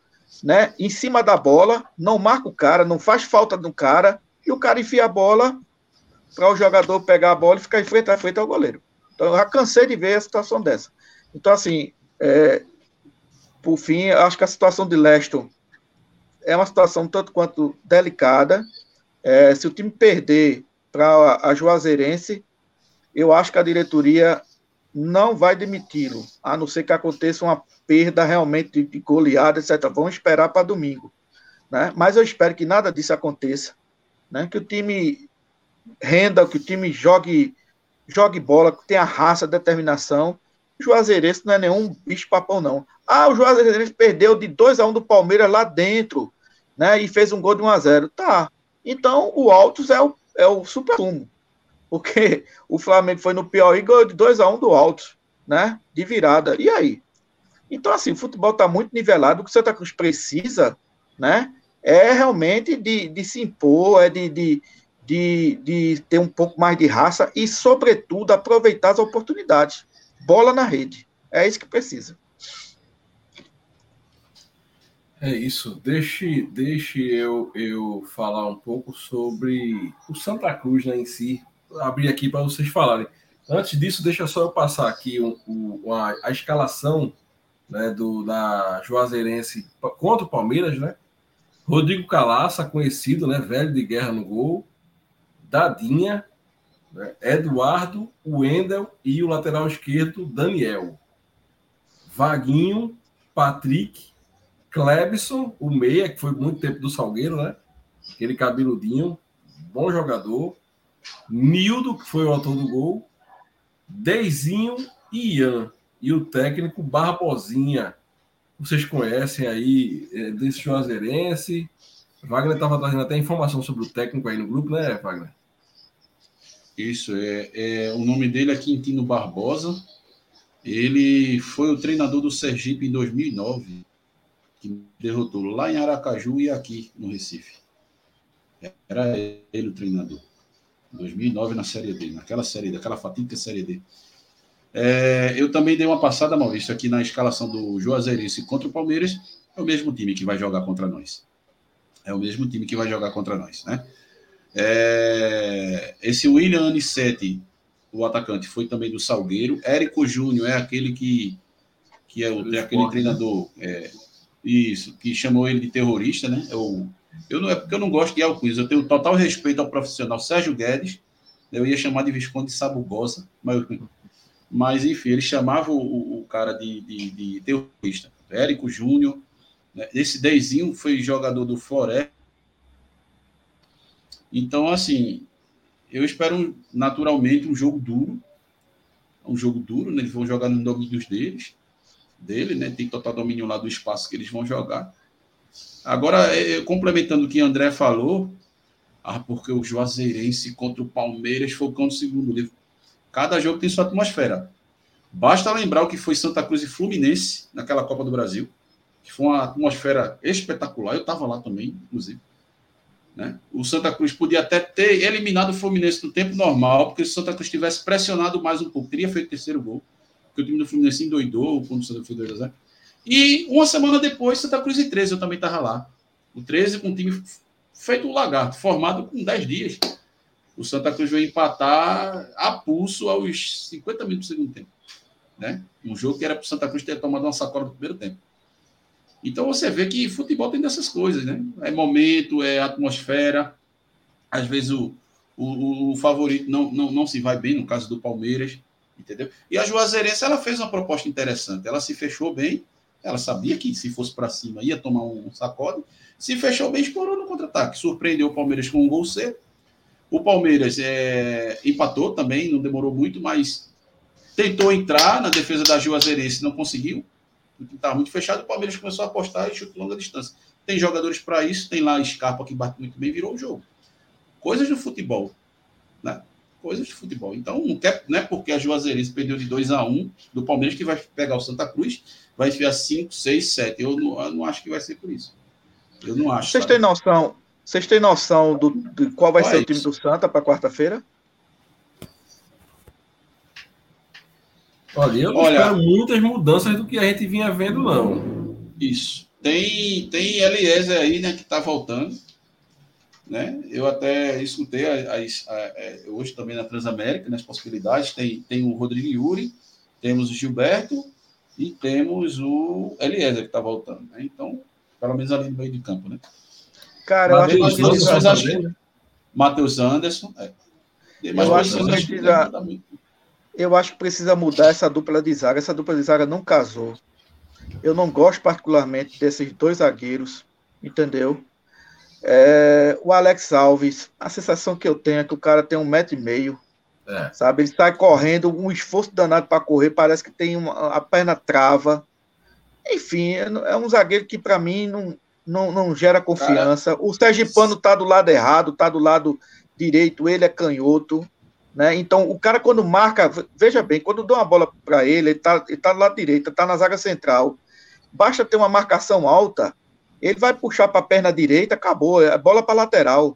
S2: né? Em cima da bola, não marca o cara, não faz falta no cara, e o cara enfia a bola para o jogador pegar a bola e ficar em frente a frente ao goleiro. Então, eu já cansei de ver a situação dessa. Então, assim, é, por fim, acho que a situação de Leston é uma situação tanto quanto delicada. É, se o time perder para a Juazeirense, eu acho que a diretoria não vai demiti-lo, a não ser que aconteça uma perda realmente de goleada, etc. Vamos esperar para domingo. Né? Mas eu espero que nada disso aconteça, né? que o time renda, que o time jogue, jogue bola, que tenha raça, determinação. O Juazeirense não é nenhum bicho papão, não. Ah, o Juazeirense perdeu de 2 a 1 um do Palmeiras lá dentro, né? E fez um gol de 1 a 0 Tá. Então o Altos é o, é o super sumo. Porque o Flamengo foi no pior e ganhou de 2 a 1 um do Altos, né? De virada. E aí? Então, assim, o futebol está muito nivelado. O que o Santa Cruz precisa, né? É realmente de, de se impor, é de, de, de, de ter um pouco mais de raça e, sobretudo, aproveitar as oportunidades. Bola na rede. É isso que precisa.
S1: É isso. Deixe, deixe eu, eu falar um pouco sobre o Santa Cruz né, em si. Abrir aqui para vocês falarem. Antes disso, deixa só eu passar aqui a, a escalação né, do, da Juazeirense contra o Palmeiras, né? Rodrigo Calaça, conhecido, né, velho de guerra no gol. Dadinha, né, Eduardo, Wendel e o lateral esquerdo, Daniel. Vaguinho, Patrick, Klebson, o meia, que foi muito tempo do Salgueiro, né? Aquele cabeludinho, bom jogador. Nildo, que foi o autor do gol. Deizinho e Ian. E o técnico Barbosinha. Vocês conhecem aí é, desse Juazeirense. Wagner estava trazendo até informação sobre o técnico aí no grupo, né, Wagner?
S3: Isso, é, é, o nome dele é Quintino Barbosa. Ele foi o treinador do Sergipe em 2009, que derrotou lá em Aracaju e aqui no Recife. Era ele o treinador. Em 2009 na Série D, naquela Série D, aquela fatídica Série D. É, eu também dei uma passada, Maurício, aqui na escalação do Juazeirense contra o Palmeiras. É o mesmo time que vai jogar contra nós. É o mesmo time que vai jogar contra nós, né? É, esse William Anissetti, o atacante, foi também do Salgueiro. Érico Júnior é aquele que, que é, o, é aquele treinador. É, isso, que chamou ele de terrorista, né? Eu, eu não, é porque eu não gosto de alcunhas, eu tenho total respeito ao profissional Sérgio Guedes. Eu ia chamar de Visconde Sabugosa, mas, mas enfim, ele chamava o, o cara de, de, de terrorista. Érico Júnior. Né? Esse Deizinho foi jogador do Floresta então, assim, eu espero naturalmente um jogo duro. Um jogo duro, né? Eles vão jogar no domínio deles, dele, né? Tem total domínio lá do espaço que eles vão jogar. Agora, é, é, complementando o que André falou, ah, porque o Juazeirense contra o Palmeiras foi o do segundo livro. Cada jogo tem sua atmosfera. Basta lembrar o que foi Santa Cruz e Fluminense naquela Copa do Brasil, que foi uma atmosfera espetacular. Eu estava lá também, inclusive. Né? O Santa Cruz podia até ter eliminado o Fluminense no tempo normal, porque se o Santa Cruz tivesse pressionado mais um pouco, teria feito o terceiro gol, porque o time do Fluminense endoidou quando o Santa Cruz fez 2 E uma semana depois, Santa Cruz e 13, eu também estava lá. O 13 com o time feito um lagarto, formado com 10 dias. O Santa Cruz veio empatar a pulso aos 50 minutos do segundo tempo. Né? Um jogo que era para o Santa Cruz ter tomado uma sacola no primeiro tempo. Então você vê que futebol tem dessas coisas, né? É momento, é atmosfera. Às vezes o, o, o favorito não, não, não se vai bem, no caso do Palmeiras. Entendeu? E a Juazeirense, ela fez uma proposta interessante. Ela se fechou bem. Ela sabia que se fosse para cima ia tomar um sacode. Se fechou bem, explorou no contra-ataque. Surpreendeu o Palmeiras com um gol cedo. O Palmeiras é, empatou também, não demorou muito, mas tentou entrar na defesa da Juazeirense, não conseguiu. Estava muito fechado. O Palmeiras começou a apostar e chute longa distância. Tem jogadores para isso, tem lá Scarpa que bate muito bem, virou o jogo. Coisas do futebol. Né? Coisas de futebol. Então, não, quer, não é porque a Juazeirense perdeu de 2 a 1 um, do Palmeiras que vai pegar o Santa Cruz, vai enfiar 5, 6, 7. Eu não, eu não acho que vai ser por isso. Eu não acho.
S2: Vocês têm noção? Vocês têm noção do, de qual vai, ser o time do Santa para quarta-feira?
S1: Olha, eu não Olha, espero muitas mudanças do que a gente vinha vendo, não.
S3: Isso. Tem, tem Eliezer aí, né, que está voltando. Né? Eu até escutei as, a, a, é, hoje também na Transamérica, nas possibilidades. Tem, tem o Rodrigo Yuri, temos o Gilberto e temos o Eliezer que está voltando. Né? Então, pelo menos ali no meio de campo, né?
S2: Cara, eu acho que
S3: precisa... Matheus Anderson. É.
S2: Eu acho que precisa... Eu acho que precisa mudar essa dupla de zaga. Essa dupla de zaga não casou. Eu não gosto particularmente desses dois zagueiros, entendeu? É, o Alex Alves, a sensação que eu tenho é que o cara tem um metro e meio, é. sabe? Ele sai correndo, um esforço danado para correr, parece que tem uma, a perna trava. Enfim, é, é um zagueiro que para mim não, não, não gera confiança. Cara, o Sergipano tá do lado errado, tá do lado direito, ele é canhoto. Né? Então, o cara, quando marca, veja bem, quando dá uma bola para ele, ele está ele tá do lado direito, está na zaga central. Basta ter uma marcação alta, ele vai puxar para a perna direita, acabou, é bola para lateral.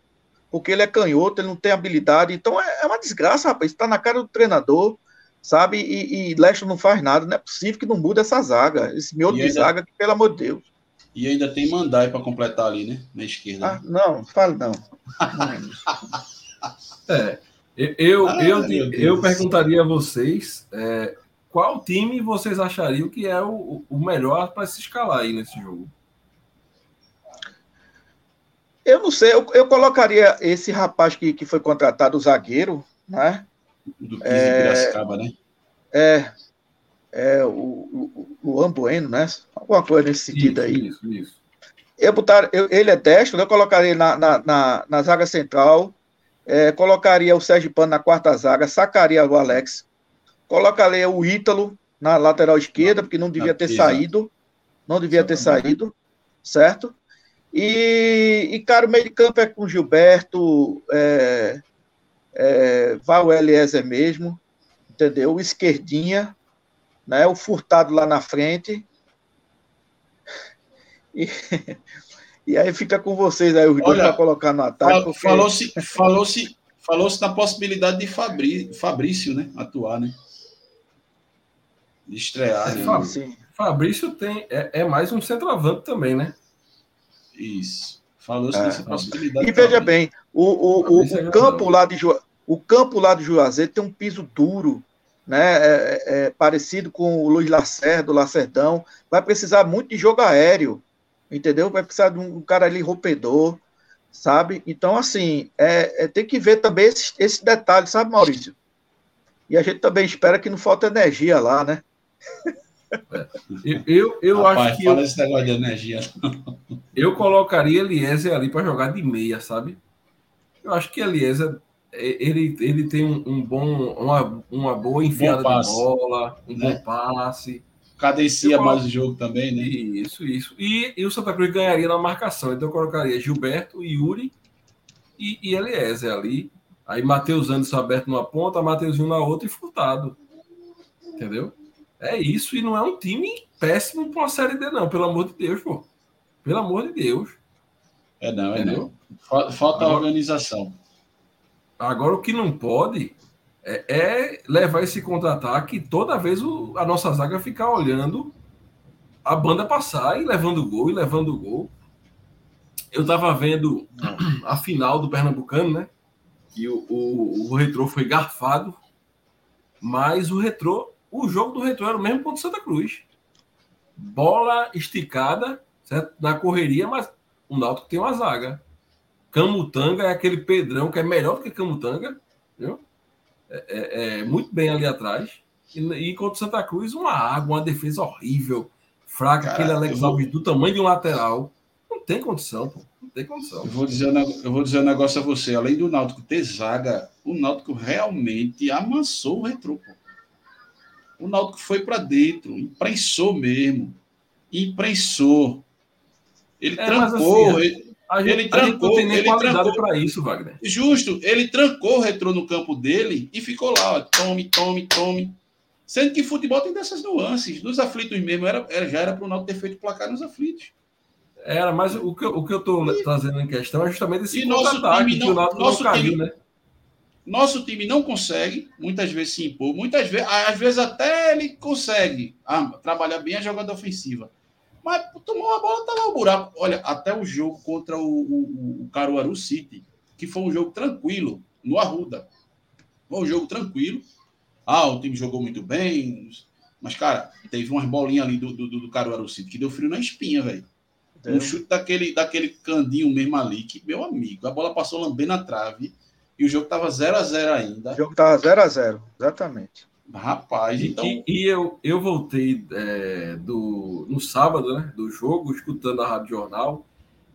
S2: Porque ele é canhoto, ele não tem habilidade. Então é, é uma desgraça, rapaz. Está na cara do treinador, sabe? E, e Leste não faz nada. Não é possível que não mude essa zaga, esse miolo de zaga, que, pelo amor de Deus.
S3: E ainda tem Mandai para completar ali, né? Na esquerda.
S2: Ah, não, fale não. [LAUGHS]
S1: é. Eu, ah, eu, eu perguntaria a vocês é, qual time vocês achariam que é o, o melhor para se escalar aí nesse jogo?
S2: Eu não sei, eu, eu colocaria esse rapaz que, que foi contratado, o zagueiro, né?
S3: Do 15 é, Piracicaba, né?
S2: É, é o, o, o Ambueno, né? Alguma coisa nesse sentido isso, aí. Isso, isso. Eu botar, eu, ele é destro, eu colocaria na, na, na, na zaga central é, colocaria o Sérgio Pano na quarta zaga, sacaria o Alex, colocaria o Ítalo na lateral esquerda, porque não devia ter saído, não devia ter saído, certo? E, e cara, o meio de campo é com Gilberto, é, é, vai o Eliezer mesmo, entendeu? O esquerdinha, né? O furtado lá na frente. E, [LAUGHS] e aí fica com vocês aí, os dois para colocar no ataque.
S3: Porque... Falou-se falou -se, falou -se na possibilidade de Fabrí, Fabrício, né? Atuar, né? De estrear.
S1: É, né? Sim. Fabrício tem, é, é, mais um centroavante também, né?
S3: Isso. Falou-se é, nessa possibilidade.
S2: E veja bem, o, o, o, o campo lá de Ju, o campo lá de Juazeiro tem um piso duro, né? É, é, é, parecido com o Luiz Lacerda, do Lacerdão. Vai precisar muito de jogo aéreo entendeu? Vai precisar de um cara ali rompedor, sabe? Então, assim, é, é tem que ver também esse, esse detalhe, sabe, Maurício? E a gente também espera que não falte energia lá, né? [LAUGHS]
S1: É. Eu, eu, Rapaz, acho que.
S3: Fala eu, esse negócio de energia. [LAUGHS]
S1: Eu colocaria Eliezer ali para jogar de meia, sabe? Eu acho que Eliezer ele, ele tem um, um bom, uma, uma boa enfiada de bola, um né? bom passe
S3: cadencia mais o jogo também, né?
S1: Isso, isso. E, e, o Santa Cruz ganharia na marcação. Então eu colocaria Gilberto, Yuri e, e Eliezer ali. Aí Matheus Anderson aberto numa ponta, Matheusinho na outra e Furtado. Entendeu? É isso, e não é um time péssimo para uma Série D, não, pelo amor de Deus, pô. Pelo amor de Deus.
S3: É não, é Entendeu? não. Falta agora, organização.
S1: Agora o que não pode é, é levar esse contra-ataque toda vez o, a nossa zaga ficar olhando a banda passar e levando gol e levando gol. Eu tava vendo a final do Pernambucano, né? Que o, o, o Retrô foi garfado, mas o Retrô, o jogo do Retrô era o mesmo contra o Santa Cruz. Bola esticada, certo? Na correria, mas o Náutico tem uma zaga. Camutanga é aquele Pedrão que é melhor do que Camutanga, viu? É, é, é, muito bem ali atrás. E, e contra o Santa Cruz, uma água, uma defesa horrível, fraca,
S3: Cara,
S1: aquele Alex
S3: eu-
S1: Alves do tamanho de um lateral. Não tem condição, pô. Não tem condição.
S3: Eu vou, dizer, um eu vou dizer um negócio a você. Além do Náutico ter zaga, o Náutico realmente amassou o retrô. pô. O Náutico foi para dentro, imprensou mesmo. Imprensou. Ele
S1: É,
S3: trancou.
S1: assim,
S3: ele-
S1: A gente,
S3: Ele trancou,
S1: não tem nem
S3: ele trancou.
S1: para isso, Wagner.
S3: Justo, ele trancou o retrô no campo dele e ficou lá, ó, tome, tome, tome. Sendo que futebol tem dessas nuances. Nos aflitos mesmo, era, era- já era para o Náutico ter feito placar nos aflitos.
S1: Era, mas o que, eu- o que eu tô trazendo em questão é justamente esse contra-ataque que o Náutico
S3: nosso
S1: não caiu,
S3: time-
S1: né?
S3: Nosso time não consegue, muitas vezes se impor, muitas vezes, às vezes até ele consegue ah, trabalhar bem a jogada ofensiva. Mas tomou uma bola, tá lá o buraco. Olha, até o jogo contra o, o, o Caruaru City, que foi um jogo tranquilo, no Arruda. Foi um jogo tranquilo. Ah, o time jogou muito bem. Mas, cara, teve umas bolinhas ali do, do, do Caruaru City que deu frio na espinha, velho. Um chute daquele, daquele candinho mesmo ali, que, meu amigo, a bola passou lambendo a trave e o jogo tava 0 a 0 ainda.
S2: O jogo tava 0x0, exatamente.
S3: Rapaz,
S1: E,
S3: então.
S1: e- e eu, eu voltei é, do, no sábado, né, do jogo, escutando a Rádio Jornal,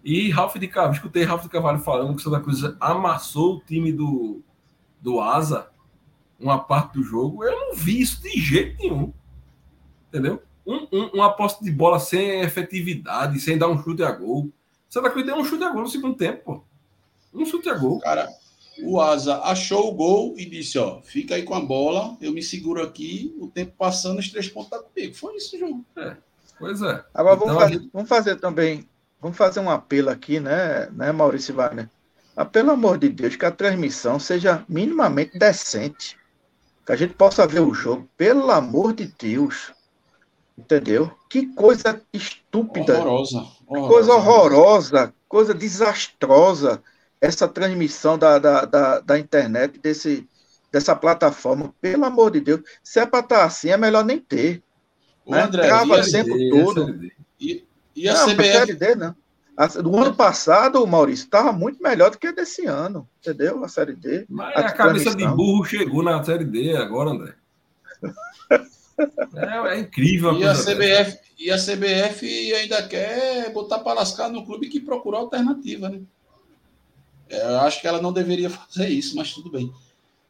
S1: e Ralf de Carvalho, escutei Ralf de Carvalho falando que o Santa Cruz amassou o time do, do Asa, uma parte do jogo. Eu não vi isso de jeito nenhum. Entendeu? Um, um, uma aposta de bola sem efetividade, sem dar um chute a gol. Santa Cruz deu um chute a gol no segundo tempo, pô. Um chute a gol.
S3: Cara, o Asa achou o gol e disse: Ó, fica aí com a bola, eu me seguro aqui, o tempo passando, os três pontos tá comigo. Foi isso o jogo.
S1: Pois é.
S2: Agora
S1: Então,
S2: vamos, fazer,
S1: gente-
S2: vamos fazer também, vamos fazer um apelo aqui, né, né, Maurício Wagner? Ah, pelo amor de Deus, que a transmissão seja minimamente decente. Que a gente possa ver o jogo, pelo amor de Deus. Entendeu? Que coisa estúpida,
S3: Horrorosa.
S2: que coisa horrorosa, coisa desastrosa essa transmissão da, da, da, da internet, desse, dessa plataforma. Pelo amor de Deus. Se é para estar assim, é melhor nem ter. Né?
S3: André,
S2: Trava
S3: e a,
S2: sempre- tempo
S1: É,
S2: todo.
S3: E, e a
S2: não,
S3: CBF?
S2: Série D, não. A- do ano passado, o Maurício, estava muito melhor do que a desse ano, entendeu? A Série D.
S1: Mas
S2: A
S1: a cabeça de burro chegou na Série D agora, André. [LAUGHS] É, é incrível a
S3: E a
S1: dessa.
S3: CBF, e a CBF ainda quer botar para lascar no clube que procurou alternativa, né? Eu acho que ela não deveria [LAUGHS] fazer isso, mas tudo bem.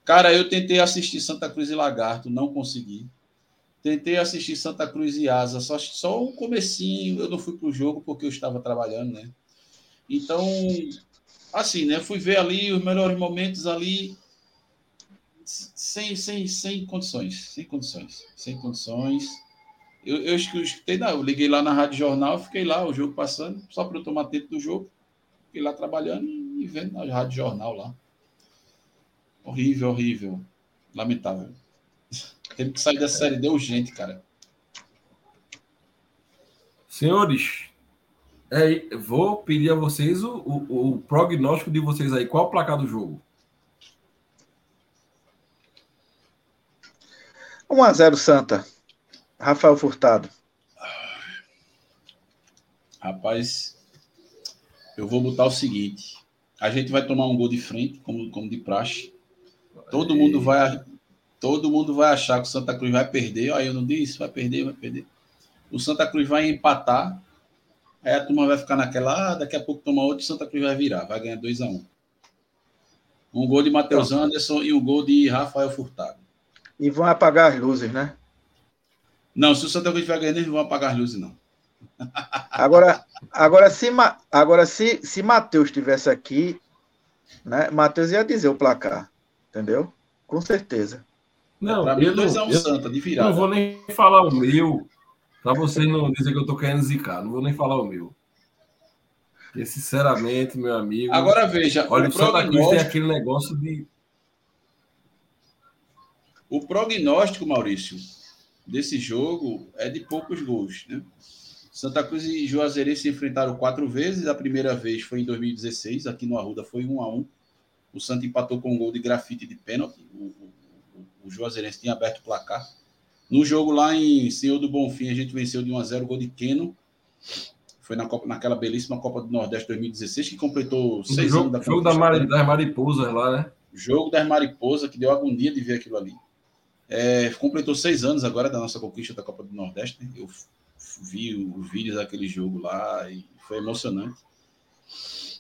S3: Cara, eu tentei assistir Santa Cruz e Lagarto, não consegui. Tentei assistir Santa Cruz e Asa, só, só o comecinho, eu não fui pro jogo porque eu estava trabalhando, né? Então, assim, né? Fui ver ali os melhores momentos ali, sem, sem, sem condições, sem condições, sem condições. Eu, eu escu- escutei, não, eu liguei lá na Rádio Jornal, fiquei lá, o jogo passando, só para eu tomar tempo do jogo. Fiquei lá trabalhando e vendo na Rádio Jornal lá. Horrível, horrível. Lamentável. Teve que sair da série D urgente, cara.
S1: Senhores, é, vou pedir a vocês o, o- o prognóstico de vocês aí. Qual o placar do jogo?
S2: 1x0 Santa. Rafael Furtado.
S3: Rapaz, eu vou botar o seguinte. A gente vai tomar um gol de frente, como, como de praxe. Todo mundo vai todo mundo vai achar que o Santa Cruz vai perder. Aí eu não disse, vai perder, vai perder. O Santa Cruz vai empatar. Aí a turma vai ficar naquela, ah, daqui a pouco toma outro, o Santa Cruz vai virar, vai ganhar 2 a 1 um. um gol de Matheus Anderson e um gol de Rafael Furtado.
S2: E vão apagar as luzes, né?
S3: Não, se o Santa Cruz vai ganhar, eles não vão apagar as luzes, não.
S2: Agora, agora se, agora, se, se Matheus estivesse aqui, né? Matheus ia dizer o placar. Entendeu? Com certeza.
S1: Não,
S3: Pra mim,
S1: eu, não,
S3: 2 a 1
S1: eu
S3: Santa, de
S1: não
S3: virada.
S1: vou nem falar o meu, para vocês não dizer que eu tô querendo zicar. Não vou nem falar o meu. Porque, sinceramente, meu amigo.
S3: Agora veja,
S1: olha,
S3: o
S1: o Santa Cruz tem
S3: prognóstico,
S1: aquele negócio de.
S3: o prognóstico, Maurício, desse jogo é de poucos gols, né? Santa Cruz e Juazeirense se enfrentaram quatro vezes. A primeira vez foi em 2016, aqui no Arruda foi 1 a 1 O Santa empatou com um gol de grafite de pênalti. O, o, o Juazeirense tinha aberto o placar. No jogo lá em Senhor do Bonfim, a gente venceu de 1 a 0 gol de Keno. Foi na Copa, naquela belíssima Copa do Nordeste 2016, que completou
S1: O
S3: seis
S1: jogo,
S3: anos da
S1: jogo da. Mari- das mariposas lá, né?
S3: Jogo das mariposas, que deu agonia de ver aquilo ali. É, completou seis anos agora da nossa conquista da Copa do Nordeste. Né? Eu vi os vídeos daquele jogo lá e foi emocionante.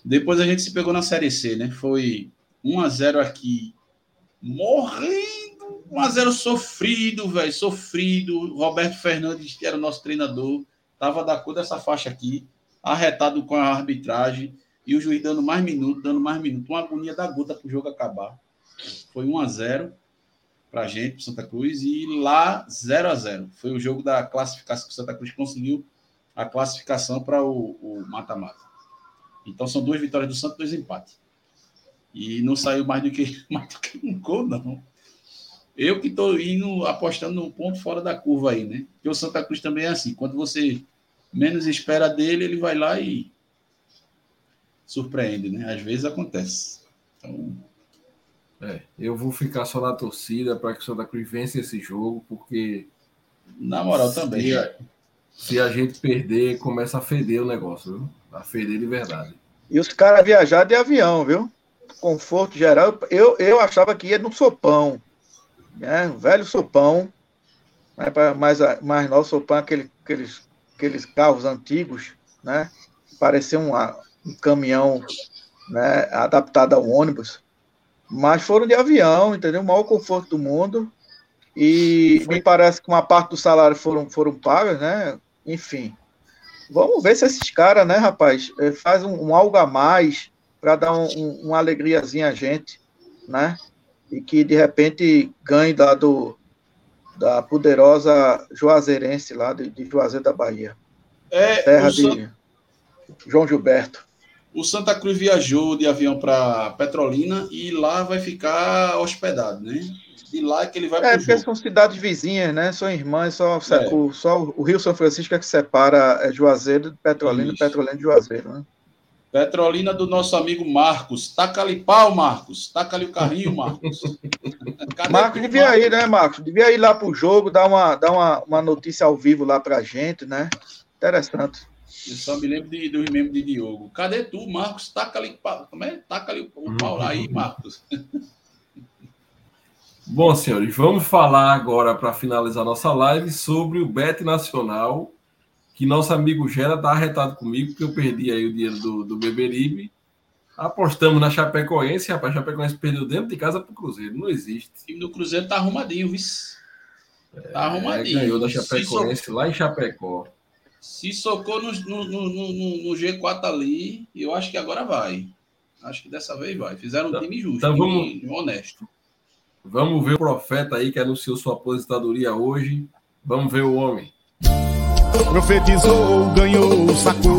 S3: Depois a gente se pegou na Série C, né? Foi 1 a 0 aqui, morrendo, 1 a 0 sofrido, velho, sofrido. Roberto Fernandes, que era o nosso treinador, tava da cor dessa faixa aqui, arretado com a arbitragem e o juiz dando mais minutos, dando mais minutos, uma agonia da gota para o jogo acabar. Foi 1 a 0 para a gente, para Santa Cruz, e lá 0 a 0 Foi o jogo da classificação que Santa Cruz conseguiu a classificação para o mata-mata. Então são duas vitórias do Santos, dois empates. E não saiu mais do que, [LAUGHS] mais do que um gol, não. Eu que estou indo apostando no ponto fora da curva aí, né? Porque o Santa Cruz também é assim. Quando você menos espera dele, ele vai lá e surpreende, né? Às vezes acontece. Então,
S1: é, eu vou ficar só na torcida para que o Santa Cruz vença esse jogo, porque.
S3: Na moral também.
S1: Se a, se a gente perder, começa a feder o negócio, viu? A feder de verdade.
S2: E os caras viajar de avião, viu? Conforto geral. Eu, eu achava que ia no sopão. Né? Um velho sopão. Mais, mais novo sopão, aquele, aqueles, aqueles carros antigos, né? Parecia um, um caminhão né, adaptado ao ônibus. Mas foram de avião, entendeu? O maior conforto do mundo. E me parece que uma parte do salário foram, foram pagas, né? Enfim. Vamos ver se esses caras, né, rapaz, eh, faz um, um algo a mais para dar um, um, uma alegriazinha a gente, né? E que de repente ganhe da, do, da poderosa Juazeirense lá de, de Juazeiro da Bahia. É, terra de João Gilberto.
S3: O Santa Cruz viajou de avião para Petrolina e lá vai ficar hospedado, né? E lá é que ele vai
S2: É, porque jogo. são cidades vizinhas, né? São irmãs, só, é. o, só o Rio São Francisco é que separa é, Juazeiro de Petrolina Petrolina de Juazeiro, né?
S3: Petrolina do nosso amigo Marcos. Taca-lhe pau, Marcos. Taca-lhe o carrinho, Marcos. [LAUGHS]
S2: Marcos devia Marcos? ir, né, Marcos? Devia ir lá pro jogo, dar uma, dar uma, uma notícia ao vivo lá pra gente, né? Interessante.
S3: Eu só me lembro de, dos membros de Diogo. Cadê tu, Marcos? Taca ali, como é? Taca ali o pau lá aí, Marcos. [LAUGHS]
S1: Bom, senhores, vamos falar agora, para finalizar nossa live, sobre o Bet Nacional, que nosso amigo Gera está arretado comigo, porque eu perdi aí o dinheiro do, do Beberibe. Apostamos na Chapecoense, rapaz, a Chapecoense perdeu dentro de casa para o Cruzeiro, não existe.
S3: O time do Cruzeiro tá arrumadinho, viu?
S1: Tá é, arrumadinho. É, ganhou da Chapecoense lá em Chapecó.
S3: Se socou no, no, no, no, G4 ali, eu acho que agora vai. Acho que dessa vez vai. Fizeram um então, time justo, então vamos, honesto.
S1: Vamos ver o profeta aí que anunciou sua aposentadoria hoje. Vamos ver o homem.
S4: Profetizou, ganhou, sacou,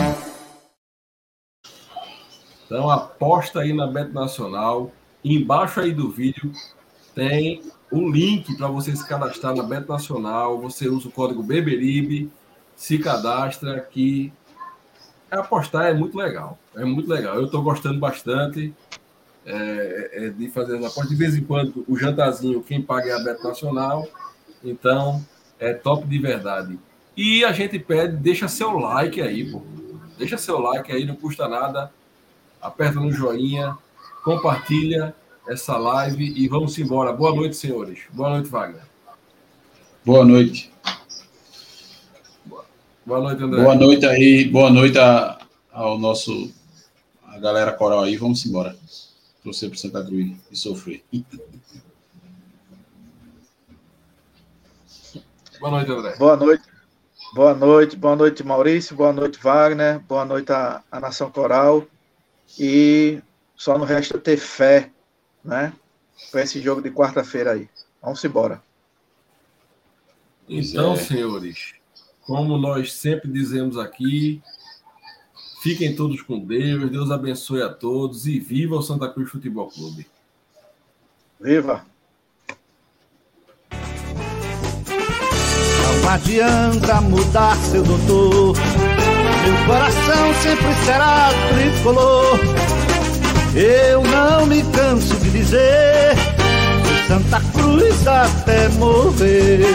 S1: Então aposta aí na Bet Nacional. Embaixo aí do vídeo tem o link para você se cadastrar na Bet Nacional. Você usa o código Beberibe, se cadastra que apostar é muito legal. É muito legal. Eu estou gostando bastante é, é, de fazer as apostas. De vez em quando, o jantarzinho, quem paga é a Bet Nacional. Então, é top de verdade. E a gente pede, deixa seu like aí, pô. Deixa seu like aí, não custa nada. Aperta no joinha, compartilha essa live e vamos embora. Boa noite, senhores. Boa noite, Wagner.
S3: Boa noite.
S1: Boa noite, André.
S3: Boa noite aí, boa noite a, ao nosso a galera coral aí. Vamos embora. Torcer para Santa Cruz e sofrer.
S2: Boa noite, André. Boa noite. Boa noite, boa noite, Maurício. Boa noite, Wagner. Boa noite à, à Nação Coral. E só não resta ter fé né? Para esse jogo de quarta-feira aí. Vamos embora.
S1: Então, é. senhores, como nós sempre dizemos aqui, fiquem todos com Deus, Deus abençoe a todos e viva o Santa Cruz Futebol Clube.
S2: Viva!
S5: Não adianta mudar, seu doutor. Meu coração sempre será tricolor. Eu não me canso de dizer Santa Cruz até morrer.